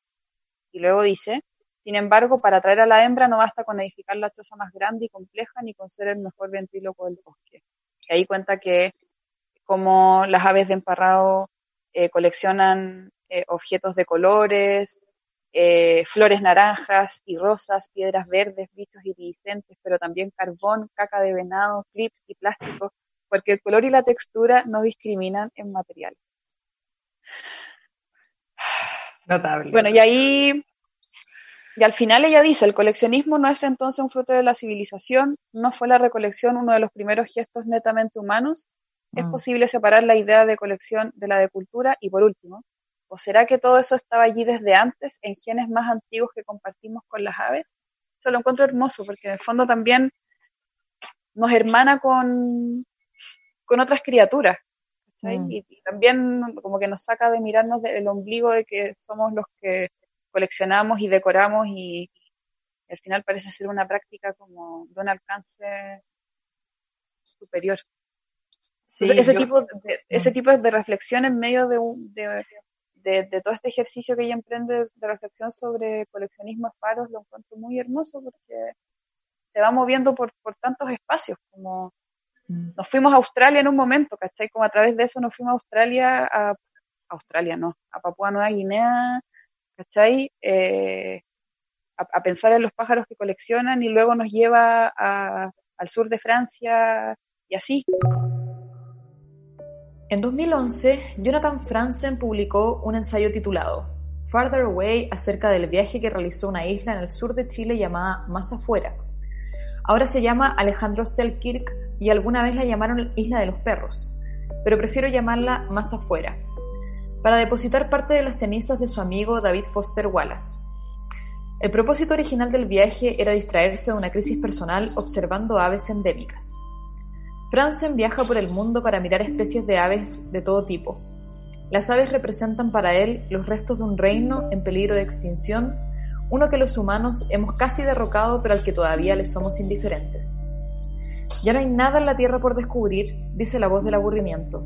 Y luego dice, sin embargo, para atraer a la hembra no basta con edificar la choza más grande y compleja ni con ser el mejor ventríloco del bosque. Y ahí cuenta que como las aves de emparrado eh, coleccionan eh, objetos de colores, eh, flores naranjas y rosas, piedras verdes, bichos iridiscentes, pero también carbón, caca de venado, clips y plástico, porque el color y la textura no discriminan en material. Notable. Bueno, y ahí, y al final ella dice, el coleccionismo no es entonces un fruto de la civilización, no fue la recolección uno de los primeros gestos netamente humanos, es mm. posible separar la idea de colección de la de cultura y por último, ¿o será que todo eso estaba allí desde antes en genes más antiguos que compartimos con las aves? Eso lo encuentro hermoso porque en el fondo también nos hermana con, con otras criaturas. Mm. Y, también como que nos saca de mirarnos del ombligo de que somos los que coleccionamos y decoramos y, al final parece ser una práctica como de un alcance superior ese, tipo de, ese mm. tipo de reflexión en medio de, de, todo este ejercicio que ella emprende de reflexión sobre coleccionismo de faros lo encuentro muy hermoso porque se va moviendo por, por tantos espacios, como. Nos fuimos a Australia en un momento, ¿cachai? Como a través de eso nos fuimos a Australia, a Australia no, a Papua Nueva Guinea, ¿cachai? Eh, a, pensar en los pájaros que coleccionan y luego nos lleva al sur de Francia y así. En 2011, Jonathan Franzen publicó un ensayo titulado Farther Away acerca del viaje que realizó una isla en el sur de Chile llamada Más Afuera. Ahora se llama Alejandro Selkirk y alguna vez la llamaron Isla de los Perros, pero prefiero llamarla Más Afuera, para depositar parte de las cenizas de su amigo David Foster Wallace. El propósito original del viaje era distraerse de una crisis personal observando aves endémicas. Franzen viaja por el mundo para mirar especies de aves de todo tipo. Las aves representan para él los restos de un reino en peligro de extinción, uno que los humanos hemos casi derrocado pero al que todavía le somos indiferentes. Ya no hay nada en la Tierra por descubrir, dice la voz del aburrimiento.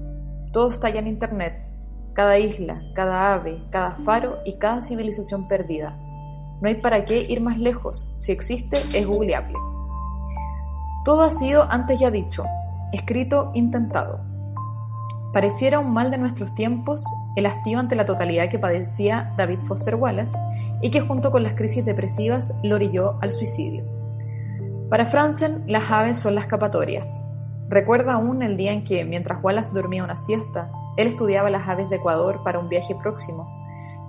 Todo está ya en Internet, cada isla, cada ave, cada faro y cada civilización perdida. No hay para qué ir más lejos, si existe es googleable. Todo ha sido antes ya dicho, escrito intentado. Pareciera un mal de nuestros tiempos el hastío ante la totalidad que padecía David Foster Wallace y que junto con las crisis depresivas lo orilló al suicidio. Para Franzen, las aves son la escapatoria. Recuerda aún el día en que, mientras Wallace dormía una siesta, él estudiaba las aves de Ecuador para un viaje próximo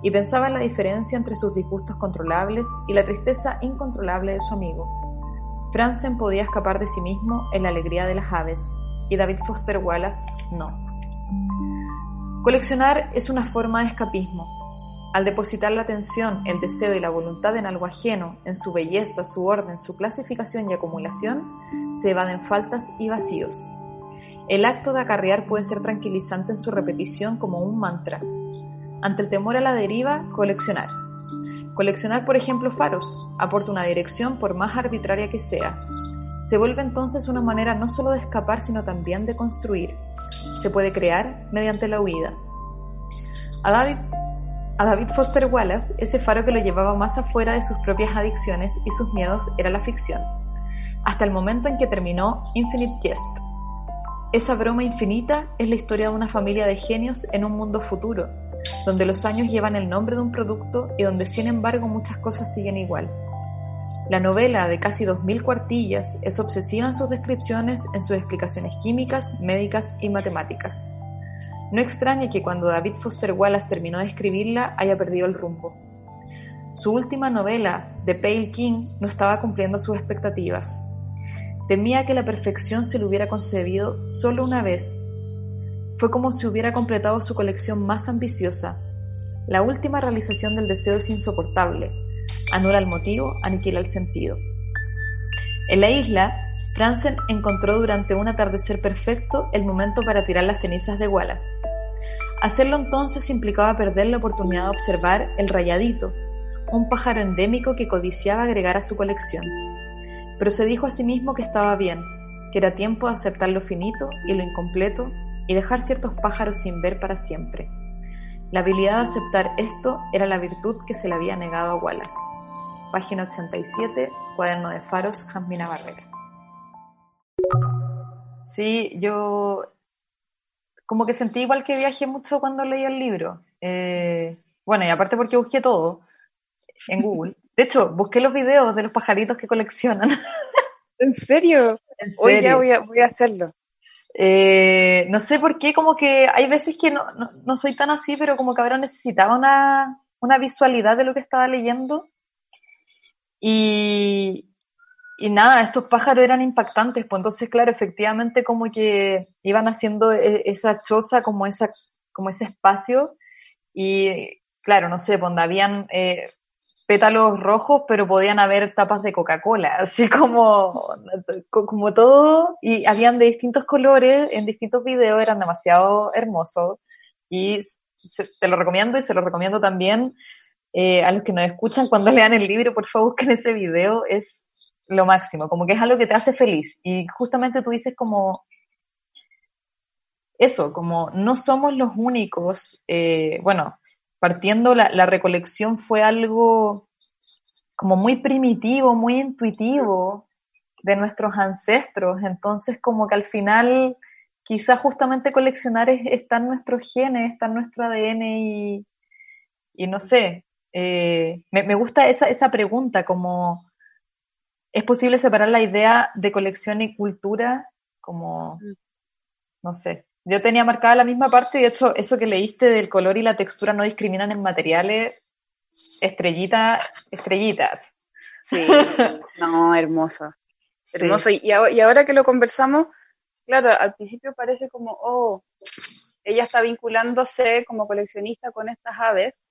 y pensaba en la diferencia entre sus disgustos controlables y la tristeza incontrolable de su amigo. Franzen podía escapar de sí mismo en la alegría de las aves, y David Foster Wallace no. Coleccionar es una forma de escapismo. Al depositar la atención, el deseo y la voluntad en algo ajeno, en su belleza, su orden, su clasificación y acumulación, se evaden faltas y vacíos. El acto de acarrear puede ser tranquilizante en su repetición como un mantra. Ante el temor a la deriva, coleccionar. Coleccionar, por ejemplo, faros aporta una dirección por más arbitraria que sea. Se vuelve entonces una manera no solo de escapar, sino también de construir. Se puede crear mediante la huida. A David, a David Foster Wallace, ese faro que lo llevaba más afuera de sus propias adicciones y sus miedos era la ficción, hasta el momento en que terminó Infinite Jest. Esa broma infinita es la historia de una familia de genios en un mundo futuro, donde los años llevan el nombre de un producto y donde sin embargo muchas cosas siguen igual. La novela, de casi 2.000 cuartillas, es obsesiva en sus descripciones, en sus explicaciones químicas, médicas y matemáticas. No extraña que cuando David Foster Wallace terminó de escribirla haya perdido el rumbo. Su última novela, The Pale King, no estaba cumpliendo sus expectativas. Temía que la perfección se lo hubiera concebido solo una vez. Fue como si hubiera completado su colección más ambiciosa. La última realización del deseo es insoportable. Anula el motivo, aniquila el sentido. En la isla, Franzen encontró durante un atardecer perfecto el momento para tirar las cenizas de Wallace. Hacerlo entonces implicaba perder la oportunidad de observar el rayadito, un pájaro endémico que codiciaba agregar a su colección. Pero se dijo a sí mismo que estaba bien, que era tiempo de aceptar lo finito y lo incompleto y dejar ciertos pájaros sin ver para siempre. La habilidad de aceptar esto era la virtud que se le había negado a Wallace. Página 87, cuaderno de faros, Jasmina Barrera. Sí, yo como que sentí igual que viajé mucho cuando leí el libro. Eh, bueno, y aparte porque busqué todo en Google. De hecho, busqué los videos de los pajaritos que coleccionan. ¿En serio? Hoy ya voy a, voy a hacerlo. Eh, no sé por qué, como que hay veces que no, no, soy tan así, pero como que ahora necesitaba una, una visualidad de lo que estaba leyendo. Y, y nada, estos pájaros eran impactantes, pues entonces, claro, efectivamente como que iban haciendo e, esa choza, como, esa, como ese espacio, y claro, no sé, pues habían eh, pétalos rojos, pero podían haber tapas de Coca-Cola, así como, como todo, y habían de distintos colores, en distintos videos, eran demasiado hermosos, y se, te lo recomiendo y se lo recomiendo también eh, a los que nos escuchan cuando lean el libro, por favor busquen ese video, es lo máximo, como que es algo que te hace feliz. Y justamente tú dices como eso, como no somos los únicos, eh, bueno, partiendo la, recolección fue algo como muy primitivo, muy intuitivo de nuestros ancestros, entonces como que al final quizás justamente coleccionar es, está en nuestros genes, está en nuestro ADN y, y no sé, eh, me, me, gusta esa, esa pregunta como ¿Es posible separar la idea de colección y cultura como, mm. no sé? Yo tenía marcada la misma parte y de hecho eso que leíste del color y la textura no discriminan en materiales, estrellitas, estrellitas. Sí, no, hermoso. Hermoso. Y, y ahora que lo conversamos, claro, al principio parece como, oh, ella está vinculándose como coleccionista con estas aves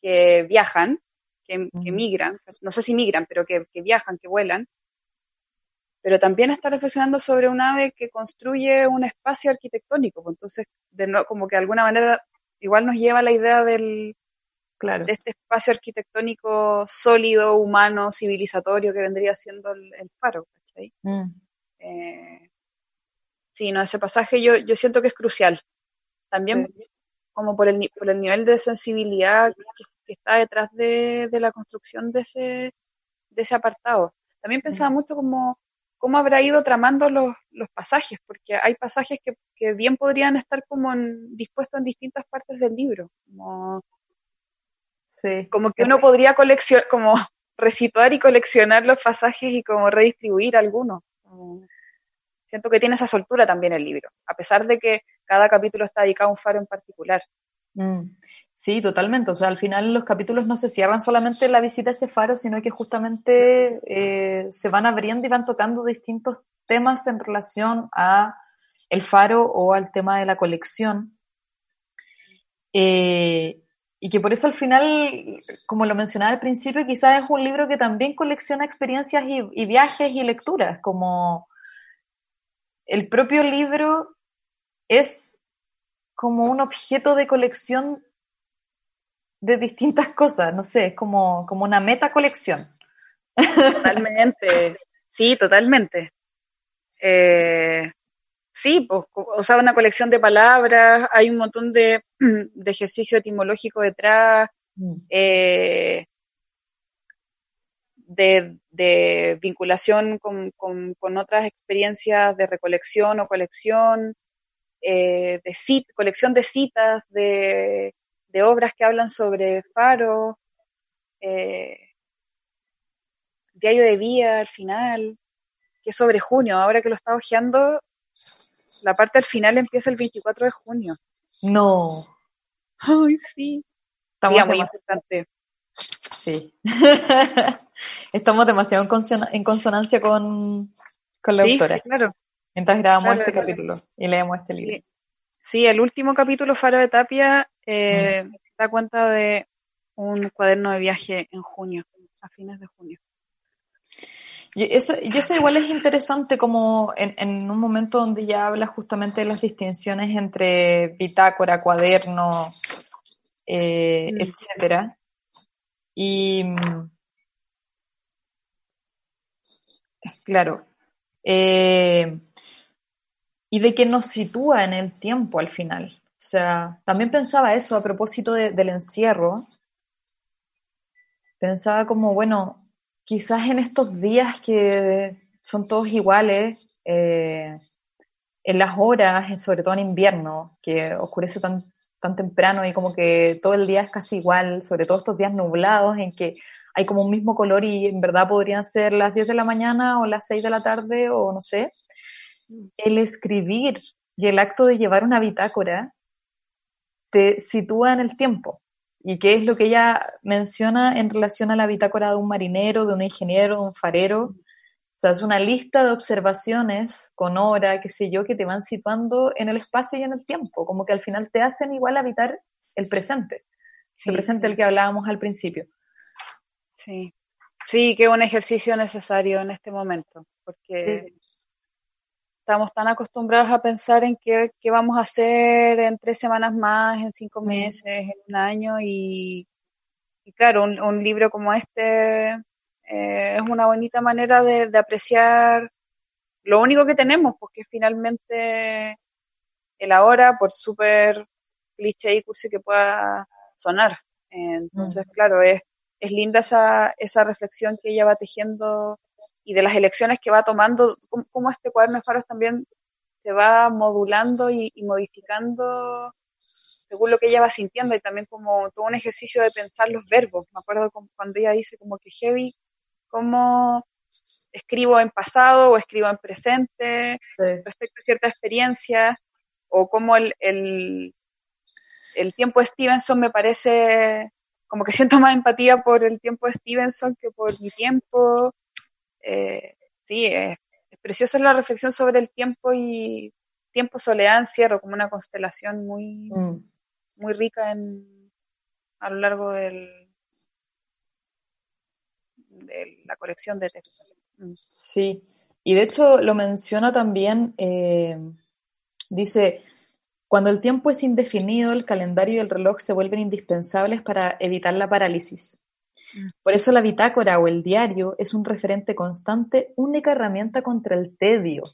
que viajan que, migran, no sé si migran, pero que, viajan, que vuelan, pero también está reflexionando sobre un ave que construye un espacio arquitectónico, pues entonces, de no, como que de alguna manera igual nos lleva a la idea del, claro. de este espacio arquitectónico sólido, humano, civilizatorio que vendría siendo el, faro, ¿cachai? Mm. Eh, sí, no, ese pasaje yo, yo siento que es crucial. También como por el, por el nivel de sensibilidad que, que está detrás de, la construcción de ese, de ese apartado. También pensaba mucho como cómo habrá ido tramando los, los pasajes, porque hay pasajes que, que bien podrían estar como dispuestos en distintas partes del libro, como, sí. como que uno podría coleccionar, como resituar y coleccionar los pasajes y como redistribuir algunos. Siento que tiene esa soltura también el libro, a pesar de que cada capítulo está dedicado a un faro en particular. Mm. Sí, totalmente. O sea, al final los capítulos no se cierran solamente en la visita a ese faro, sino que justamente eh, se van abriendo y van tocando distintos temas en relación a el faro o al tema de la colección. Eh, y que por eso al final, como lo mencionaba al principio, quizás es un libro que también colecciona experiencias y viajes y lecturas, como el propio libro es como un objeto de colección de distintas cosas, no sé, es como, como una meta colección. Totalmente, sí, totalmente. Eh, sí, pues, o sea, una colección de palabras, hay un montón de, de ejercicio etimológico detrás, mm. eh, de, de, vinculación con, con, con, otras experiencias de recolección o colección, eh, de cit, colección de citas, de de obras que hablan sobre Faro. Eh, diario de vía al final, que es sobre junio. Ahora que lo está hojeando, la parte al final empieza el 24 de junio. No. Ay, sí. Estamos Día muy importante. Sí. Estamos demasiado en, consona- en consonancia con, con la Sí, autora. sí, claro. Mientras grabamos Claro, este claro. capítulo y leemos este libro. Sí, el último capítulo, Faro de Tapia, eh, Mm. da cuenta de un cuaderno de viaje en junio, a fines de junio. Y eso, y eso igual es interesante como en, en un momento donde ya habla justamente de las distinciones entre bitácora, cuaderno, eh, Mm. etcétera. Y claro, eh, y de que nos sitúa en el tiempo al final. O sea, también pensaba eso a propósito de- del encierro. Pensaba como, bueno, quizás en estos días que son todos iguales, eh, en las horas, sobre todo en invierno, que oscurece tan, tan temprano y como que todo el día es casi igual, sobre todo estos días nublados en que hay como un mismo color y en verdad podrían ser las 10 de la mañana o las 6 de la tarde o no sé. El escribir y el acto de llevar una bitácora te sitúa en el tiempo. ¿Y qué es lo que ella menciona en relación a la bitácora de un marinero, de un ingeniero, de un farero? O sea, es una lista de observaciones con hora, qué sé yo, que te van situando en el espacio y en el tiempo, como que al final te hacen igual habitar el presente, Sí, el presente del que hablábamos al principio. sí. Sí, que un ejercicio necesario en este momento, porque estamos tan acostumbrados a pensar en qué, qué vamos a hacer en tres semanas más, en cinco meses, en un año, y, y claro, un, un libro como este eh, es una bonita manera de, de apreciar lo único que tenemos, porque finalmente el ahora, por súper cliché y cursi que pueda sonar. Entonces, claro, es, es linda esa, esa reflexión que ella va tejiendo y de las elecciones que va tomando, cómo, este cuaderno de faros también se va modulando y, y modificando según lo que ella va sintiendo y también como todo un ejercicio de pensar los verbos. Me acuerdo cuando ella dice como que heavy, cómo escribo en pasado o escribo en presente Sí. respecto a cierta experiencia o cómo el, el, el tiempo de Stevenson me parece como que siento más empatía por el tiempo de Stevenson que por mi tiempo. Eh, sí, es, es preciosa la reflexión sobre el tiempo y tiempo, soledad, encierro, como una constelación muy, Mm. muy rica en, a lo largo del, de la colección de textos. Mm. Sí, y de hecho lo menciona también, eh, dice, cuando el tiempo es indefinido, el calendario y el reloj se vuelven indispensables para evitar la parálisis. Por eso la bitácora o el diario es un referente constante, única herramienta contra el tedio.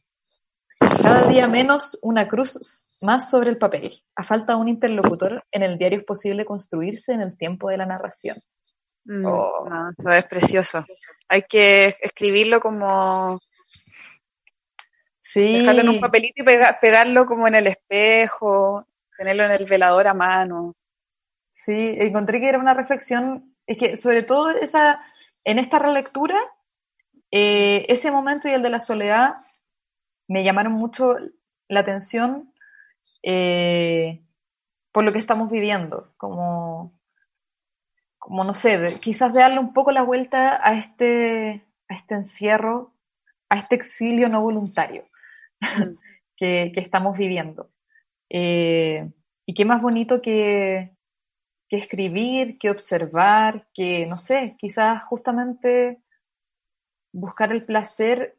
Cada día menos una cruz más sobre el papel. A falta de un interlocutor, en el diario es posible construirse en el tiempo de la narración. Mm, Oh. no, eso es precioso. Hay que escribirlo como Sí, dejarlo en un papelito y pega- pegarlo como en el espejo, tenerlo en el velador a mano. Sí, encontré que era una reflexión, es que sobre todo esa, en esta relectura, eh, ese momento y el de la soledad me llamaron mucho la atención eh, por lo que estamos viviendo, como, como no sé, de- quizás de darle un poco la vuelta a este, a este encierro, a este exilio no voluntario Mm, que, que estamos viviendo. Eh, y qué más bonito que, que escribir, que observar, que, no sé, quizás justamente buscar el placer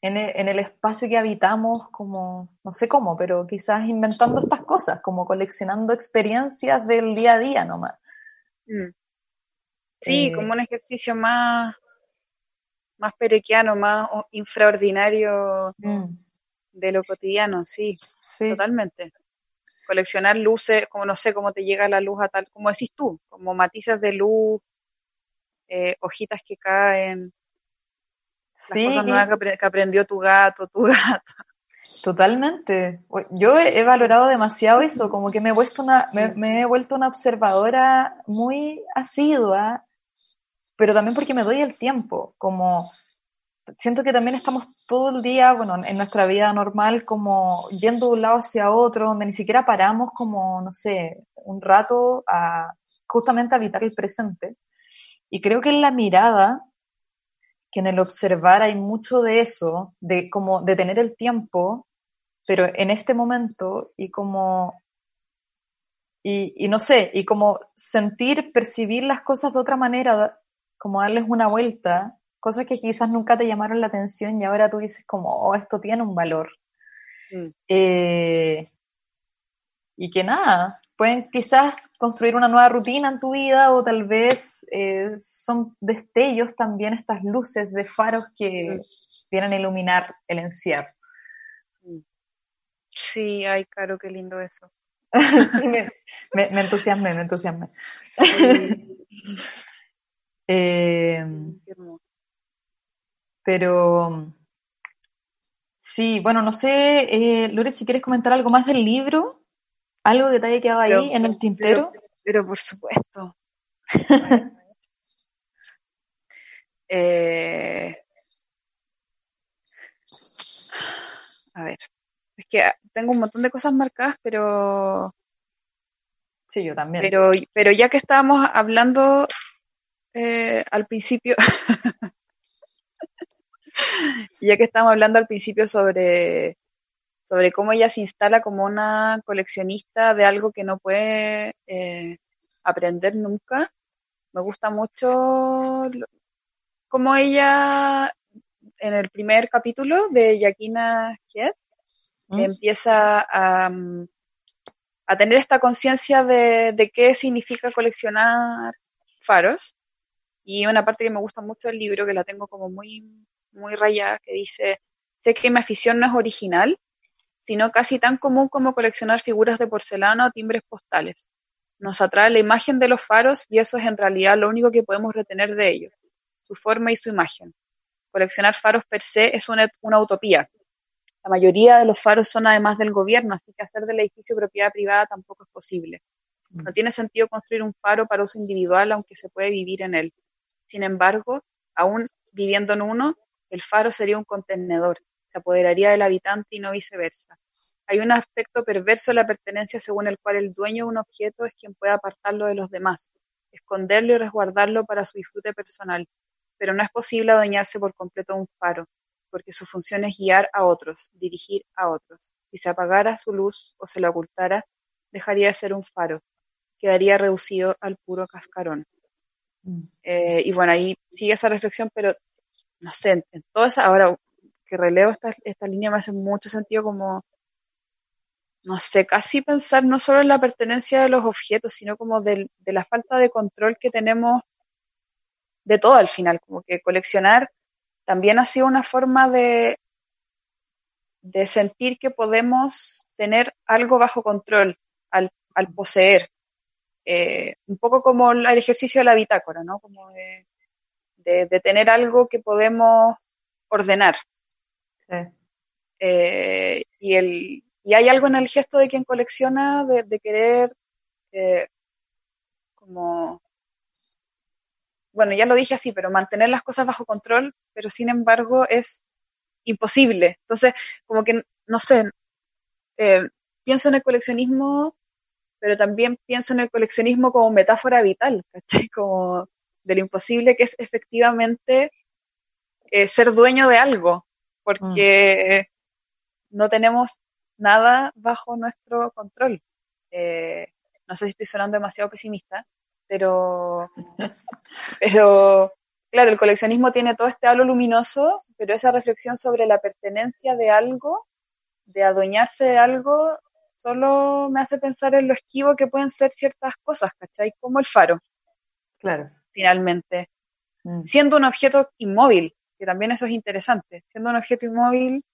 en el, en el espacio que habitamos, como, no sé cómo, pero quizás inventando estas cosas, como coleccionando experiencias del día a día nomás. mm. Sí, Eh, como un ejercicio más, más perequiano, más infraordinario de lo cotidiano, sí, sí, totalmente. Coleccionar luces, como no sé cómo te llega la luz a tal, como decís tú, como matices de luz, eh, hojitas que caen, las sí, cosas nuevas que, apre- que aprendió tu gato, tu gato. Totalmente. Yo he, valorado demasiado eso, como que me he, vuelto una, me, me he vuelto una observadora muy asidua pero también porque me doy el tiempo, como siento que también estamos todo el día, bueno, en nuestra vida normal, como yendo de un lado hacia otro, donde ni siquiera paramos como, no sé, un rato a justamente a habitar el presente. Y creo que en la mirada, que en el observar hay mucho de eso, de como de tener el tiempo, pero en este momento y como y, y, no sé, y como sentir, percibir las cosas de otra manera, como darles una vuelta, cosas que quizás nunca te llamaron la atención y ahora tú dices como, oh, esto tiene un valor. Mm. Eh, y que nada, pueden quizás construir una nueva rutina en tu vida o tal vez eh, son destellos también estas luces de faros que mm. vienen a iluminar el encierro. Mm. Sí, ay, caro, qué lindo eso. sí, me, me, entusiasmé, me entusiasmé. Eh, pero sí, bueno, no sé, eh, Lore, si quieres comentar algo más del libro, algo que te haya quedado ahí en el tintero. Pero, por supuesto. Eh, a ver, es que tengo un montón de cosas marcadas, pero Sí, yo también. Pero, pero ya que estábamos hablando eh, al principio, ya que estábamos hablando al principio sobre, sobre cómo ella se instala como una coleccionista de algo que no puede eh, aprender nunca, me gusta mucho cómo ella en el primer capítulo de Yakina Head ¿Mm? empieza a, a tener esta conciencia de, qué significa coleccionar faros. Y una parte que me gusta mucho del libro, que la tengo como muy, muy rayada, que dice, sé que mi afición no es original, sino casi tan común como coleccionar figuras de porcelana o timbres postales. Nos atrae la imagen de los faros y eso es en realidad lo único que podemos retener de ellos, su forma y su imagen. Coleccionar faros per se es una, una utopía, la mayoría de los faros son además del gobierno, así que hacer del edificio propiedad privada tampoco es posible. No mm. tiene sentido construir un faro para uso individual, aunque se puede vivir en él. Sin embargo, aún viviendo en uno, el faro sería un contenedor, se apoderaría del habitante y no viceversa. Hay un aspecto perverso de la pertenencia según el cual el dueño de un objeto es quien puede apartarlo de los demás, esconderlo y resguardarlo para su disfrute personal, pero no es posible adueñarse por completo de un faro porque su función es guiar a otros, dirigir a otros. Si se apagara su luz o se la ocultara, dejaría de ser un faro, quedaría reducido al puro cascarón. Mm. Eh, y bueno, ahí sigue esa reflexión, pero no sé, en, toda esa, ahora que relevo esta, esta línea me hace mucho sentido como, no sé, casi pensar no solo en la pertenencia de los objetos, sino como de la falta de control que tenemos de todo al final, como que coleccionar también ha sido una forma de, de sentir que podemos tener algo bajo control al, al poseer. Eh, un poco como el ejercicio de la bitácora, ¿no? Como de, de, tener algo que podemos ordenar. Eh, y, el, y hay algo en el gesto de quien colecciona de, de querer eh, como bueno, ya lo dije así, pero mantener las cosas bajo control, pero sin embargo es imposible. Entonces, como que, no sé, eh, pienso en el coleccionismo, pero también pienso en el coleccionismo como metáfora vital, ¿cachai? Como de lo imposible que es efectivamente eh, ser dueño de algo, porque no tenemos nada bajo nuestro control. Eh, no sé si estoy sonando demasiado pesimista, pero, pero claro, el coleccionismo tiene todo este halo luminoso, pero esa reflexión sobre la pertenencia de algo, de adueñarse de algo, solo me hace pensar en lo esquivo que pueden ser ciertas cosas, ¿cachai? Como el faro. Claro. Finalmente. Mm. Siendo un objeto inmóvil, que también eso es interesante, siendo un objeto inmóvil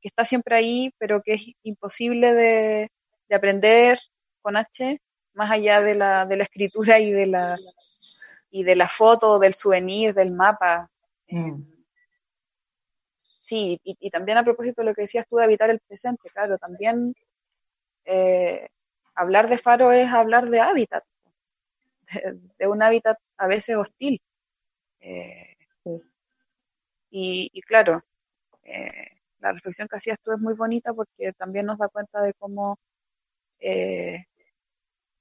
que está siempre ahí, pero que es imposible de, de aprender con H, más allá de la, de la escritura y de la, y de la foto, del souvenir, del mapa. Mm. Sí, y, también a propósito de lo que decías tú de habitar el presente, claro, también eh, hablar de faro es hablar de hábitat, de, un hábitat a veces hostil, Eh, y, claro, eh, la reflexión que hacías tú es muy bonita porque también nos da cuenta de cómo eh,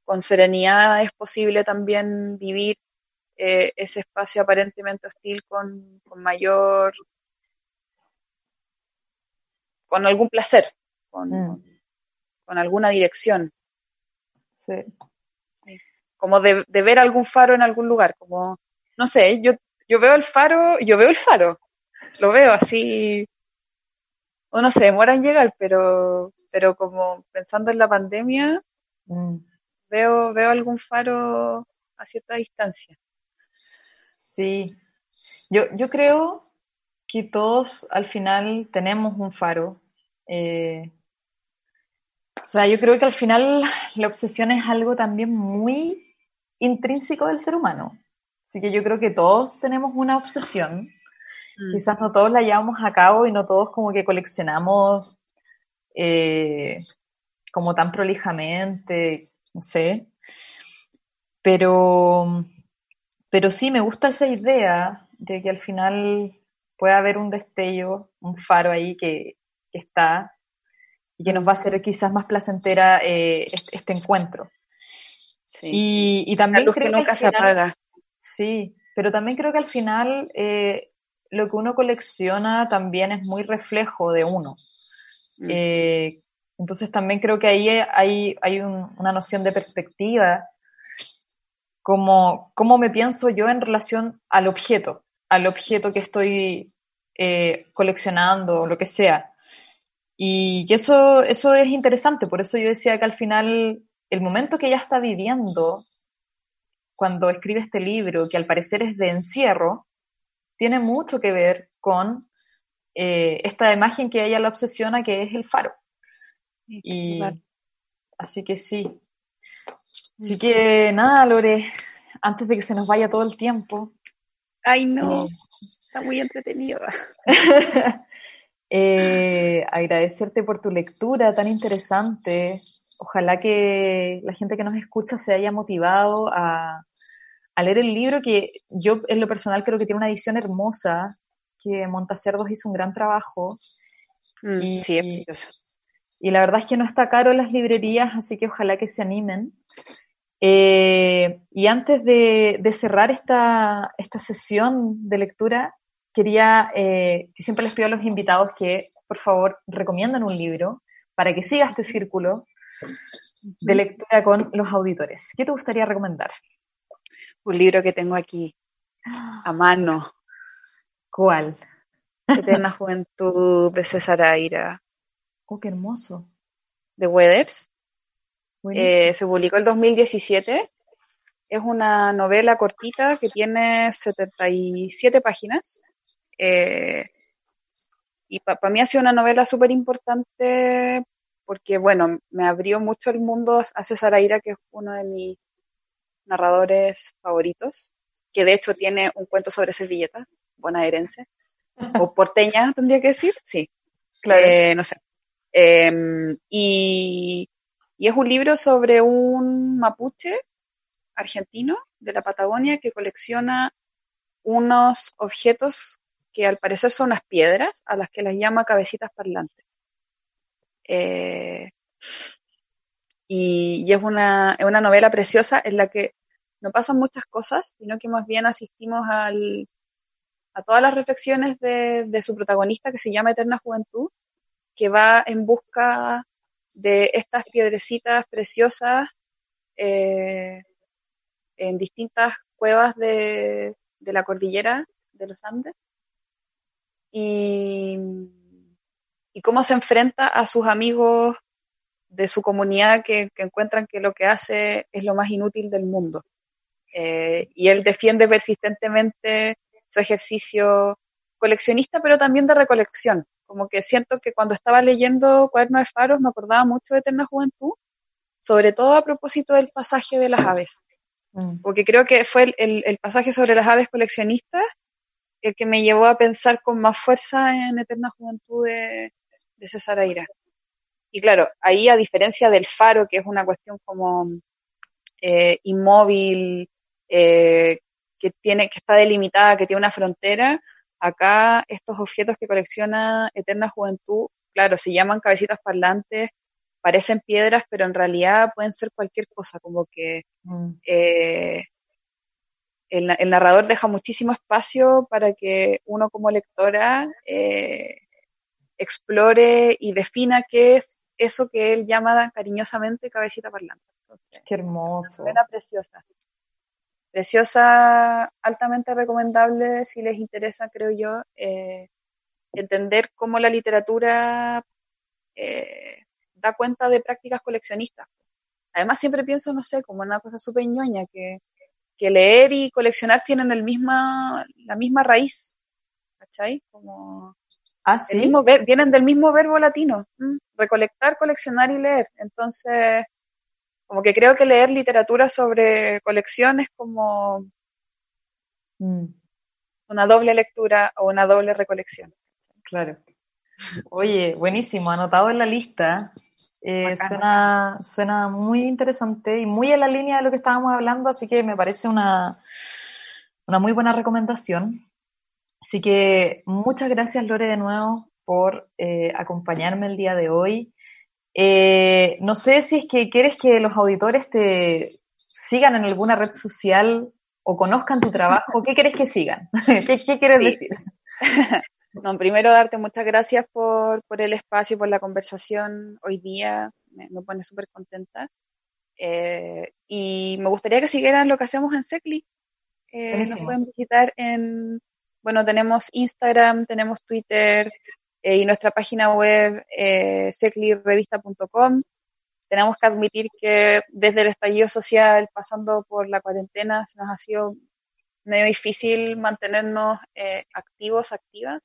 con serenidad es posible también vivir ese espacio aparentemente hostil con, con, mayor, con algún placer, con, mm. con alguna dirección. Sí. Como de, de, ver algún faro en algún lugar, como, no sé, yo, yo veo el faro, yo veo el faro, lo veo así, uno se demora en llegar, pero, pero como pensando en la pandemia, mm. veo, veo algún faro a cierta distancia. Sí, yo, yo creo que todos al final tenemos un faro. Eh, o sea, yo creo que al final la obsesión es algo también muy intrínseco del ser humano. Así que yo creo que todos tenemos una obsesión Mm. Quizás no todos la llevamos a cabo y no todos como que coleccionamos eh, como tan prolijamente, no sé. Pero, pero sí, me gusta esa idea de que al final puede haber un destello, un faro ahí que, está y que nos va a hacer quizás más placentera eh, este, encuentro. Sí. Y, también creo que, nunca se apaga. Sí, pero también creo que al final eh, lo que uno colecciona también es muy reflejo de uno. Mm. Eh, entonces también creo que ahí hay, hay una noción de perspectiva, como cómo me pienso yo en relación al objeto, al objeto que estoy eh, coleccionando, lo que sea. Y eso, eso es interesante, por eso yo decía que al final el momento que ella está viviendo cuando escribe este libro, que al parecer es de encierro, tiene mucho que ver con eh, esta imagen que a ella la obsesiona, que es el faro. Y, así que sí. Así mm. que nada, Lore, antes de que se nos vaya todo el tiempo. Ay, no, eh, está muy entretenido. Eh, agradecerte por tu lectura tan interesante. Ojalá que la gente que nos escucha se haya motivado a, a leer el libro que yo en lo personal creo que tiene una edición hermosa, que Montacerdos hizo un gran trabajo. Mm, y, sí, es Y la verdad es que no está caro en las librerías, así que ojalá que se animen. Eh, y antes de, cerrar esta, esta, sesión de lectura, quería eh, que siempre les pido a los invitados que por favor recomiendan un libro para que siga este círculo de lectura con los auditores. ¿Qué te gustaría recomendar? un libro que tengo aquí a mano. ¿Cuál? Eterna Juventud de César Aira. Oh, qué hermoso. De Weathers. Eh, se publicó el 2017. Es una novela cortita que tiene 77 páginas. Eh, y para mí ha sido una novela súper importante porque, bueno, me abrió mucho el mundo a César Aira, que es uno de mis narradores favoritos, que de hecho tiene un cuento sobre servilletas, bonaerense, o porteña tendría que decir, sí, claro. Eh, no sé. Em, y, y es un libro sobre un mapuche argentino de la Patagonia que colecciona unos objetos que al parecer son unas piedras a las que las llama cabecitas parlantes. Eh, y, es, una, una novela preciosa en la que no pasan muchas cosas, sino que más bien asistimos al, a todas las reflexiones de, de, su protagonista que se llama Eterna Juventud, que va en busca de estas piedrecitas preciosas eh, en distintas cuevas de, de, la cordillera de los Andes. Y, y cómo se enfrenta a sus amigos de su comunidad que, encuentran que lo que hace es lo más inútil del mundo. Eh, y él defiende persistentemente su ejercicio coleccionista, pero también de recolección. Como que siento que cuando estaba leyendo Cuaderno de Faros me acordaba mucho de Eterna Juventud, sobre todo a propósito del pasaje de las aves. Mm. Porque creo que fue el, pasaje sobre las aves coleccionistas el que me llevó a pensar con más fuerza en Eterna Juventud de, de César Aira. Y claro, ahí a diferencia del faro, que es una cuestión como eh, inmóvil, eh, que tiene, que está delimitada, que tiene una frontera. Acá estos objetos que colecciona Eterna Juventud, claro, se llaman cabecitas parlantes, parecen piedras, pero en realidad pueden ser cualquier cosa, como que mm. eh, el, narrador deja muchísimo espacio para que uno como lectora eh, explore y defina qué es eso que él llama cariñosamente cabecita parlante. qué hermoso. Una preciosa. Preciosa, altamente recomendable si les interesa, creo yo, eh, entender cómo la literatura eh, da cuenta de prácticas coleccionistas. Además, siempre pienso, no sé, como una cosa súper ñoña, que, que, leer y coleccionar tienen el misma, la misma raíz. ¿Cachai? Como ah, ¿sí? mismo vienen del mismo verbo latino. Recolectar, coleccionar y leer. Entonces, como que creo que leer literatura sobre colecciones como mm. una doble lectura o una doble recolección. Claro. Oye, buenísimo, anotado en la lista. Eh, suena, suena muy interesante y muy en la línea de lo que estábamos hablando, así que me parece una, una muy buena recomendación. Así que muchas gracias, Lore, de nuevo por eh, acompañarme el día de hoy. Eh, no sé si es que quieres que los auditores te sigan en alguna red social o conozcan tu trabajo. ¿Qué quieres que sigan? ¿Qué, quieres decir? No, primero darte muchas gracias por, por el espacio, por la conversación hoy día, me, pone súper contenta. Eh, y me gustaría que siguieran lo que hacemos en Secli. Eh, nos pueden visitar en, bueno, tenemos Instagram, tenemos Twitter eh, y nuestra página web eh, seclirevista.com. Tenemos que admitir que desde el estallido social, pasando por la cuarentena, se nos ha sido medio difícil mantenernos eh, activos, activas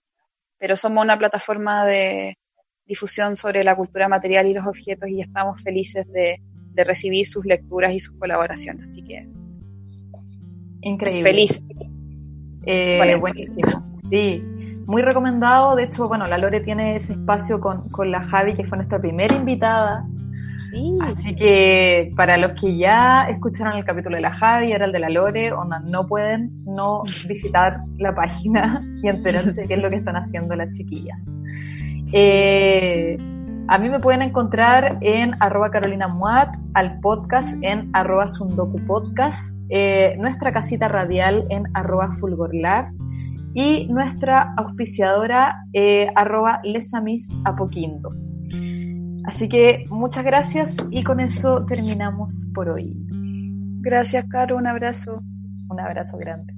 pero somos una plataforma de difusión sobre la cultura material y los objetos y estamos felices de, recibir sus lecturas y sus colaboraciones. Así que. Increíble. Feliz. Eh, buenísimo. Sí, muy recomendado. De hecho, bueno, la Lore tiene ese espacio con, con la Javi, que fue nuestra primera invitada. Así que para los que ya escucharon el capítulo de la Javi, era el de la Lore, onda, no pueden no visitar la página y enterarse qué es lo que están haciendo las chiquillas. Eh, a mí me pueden encontrar en arroba Carolina Muat, al podcast en arroba Sundoku Podcast, eh, nuestra casita radial en arroba Fulgorlab y nuestra auspiciadora eh, arroba Lesamis Apoquindo. Así que muchas gracias y con eso terminamos por hoy. Gracias, Caro. Un abrazo. Un abrazo grande.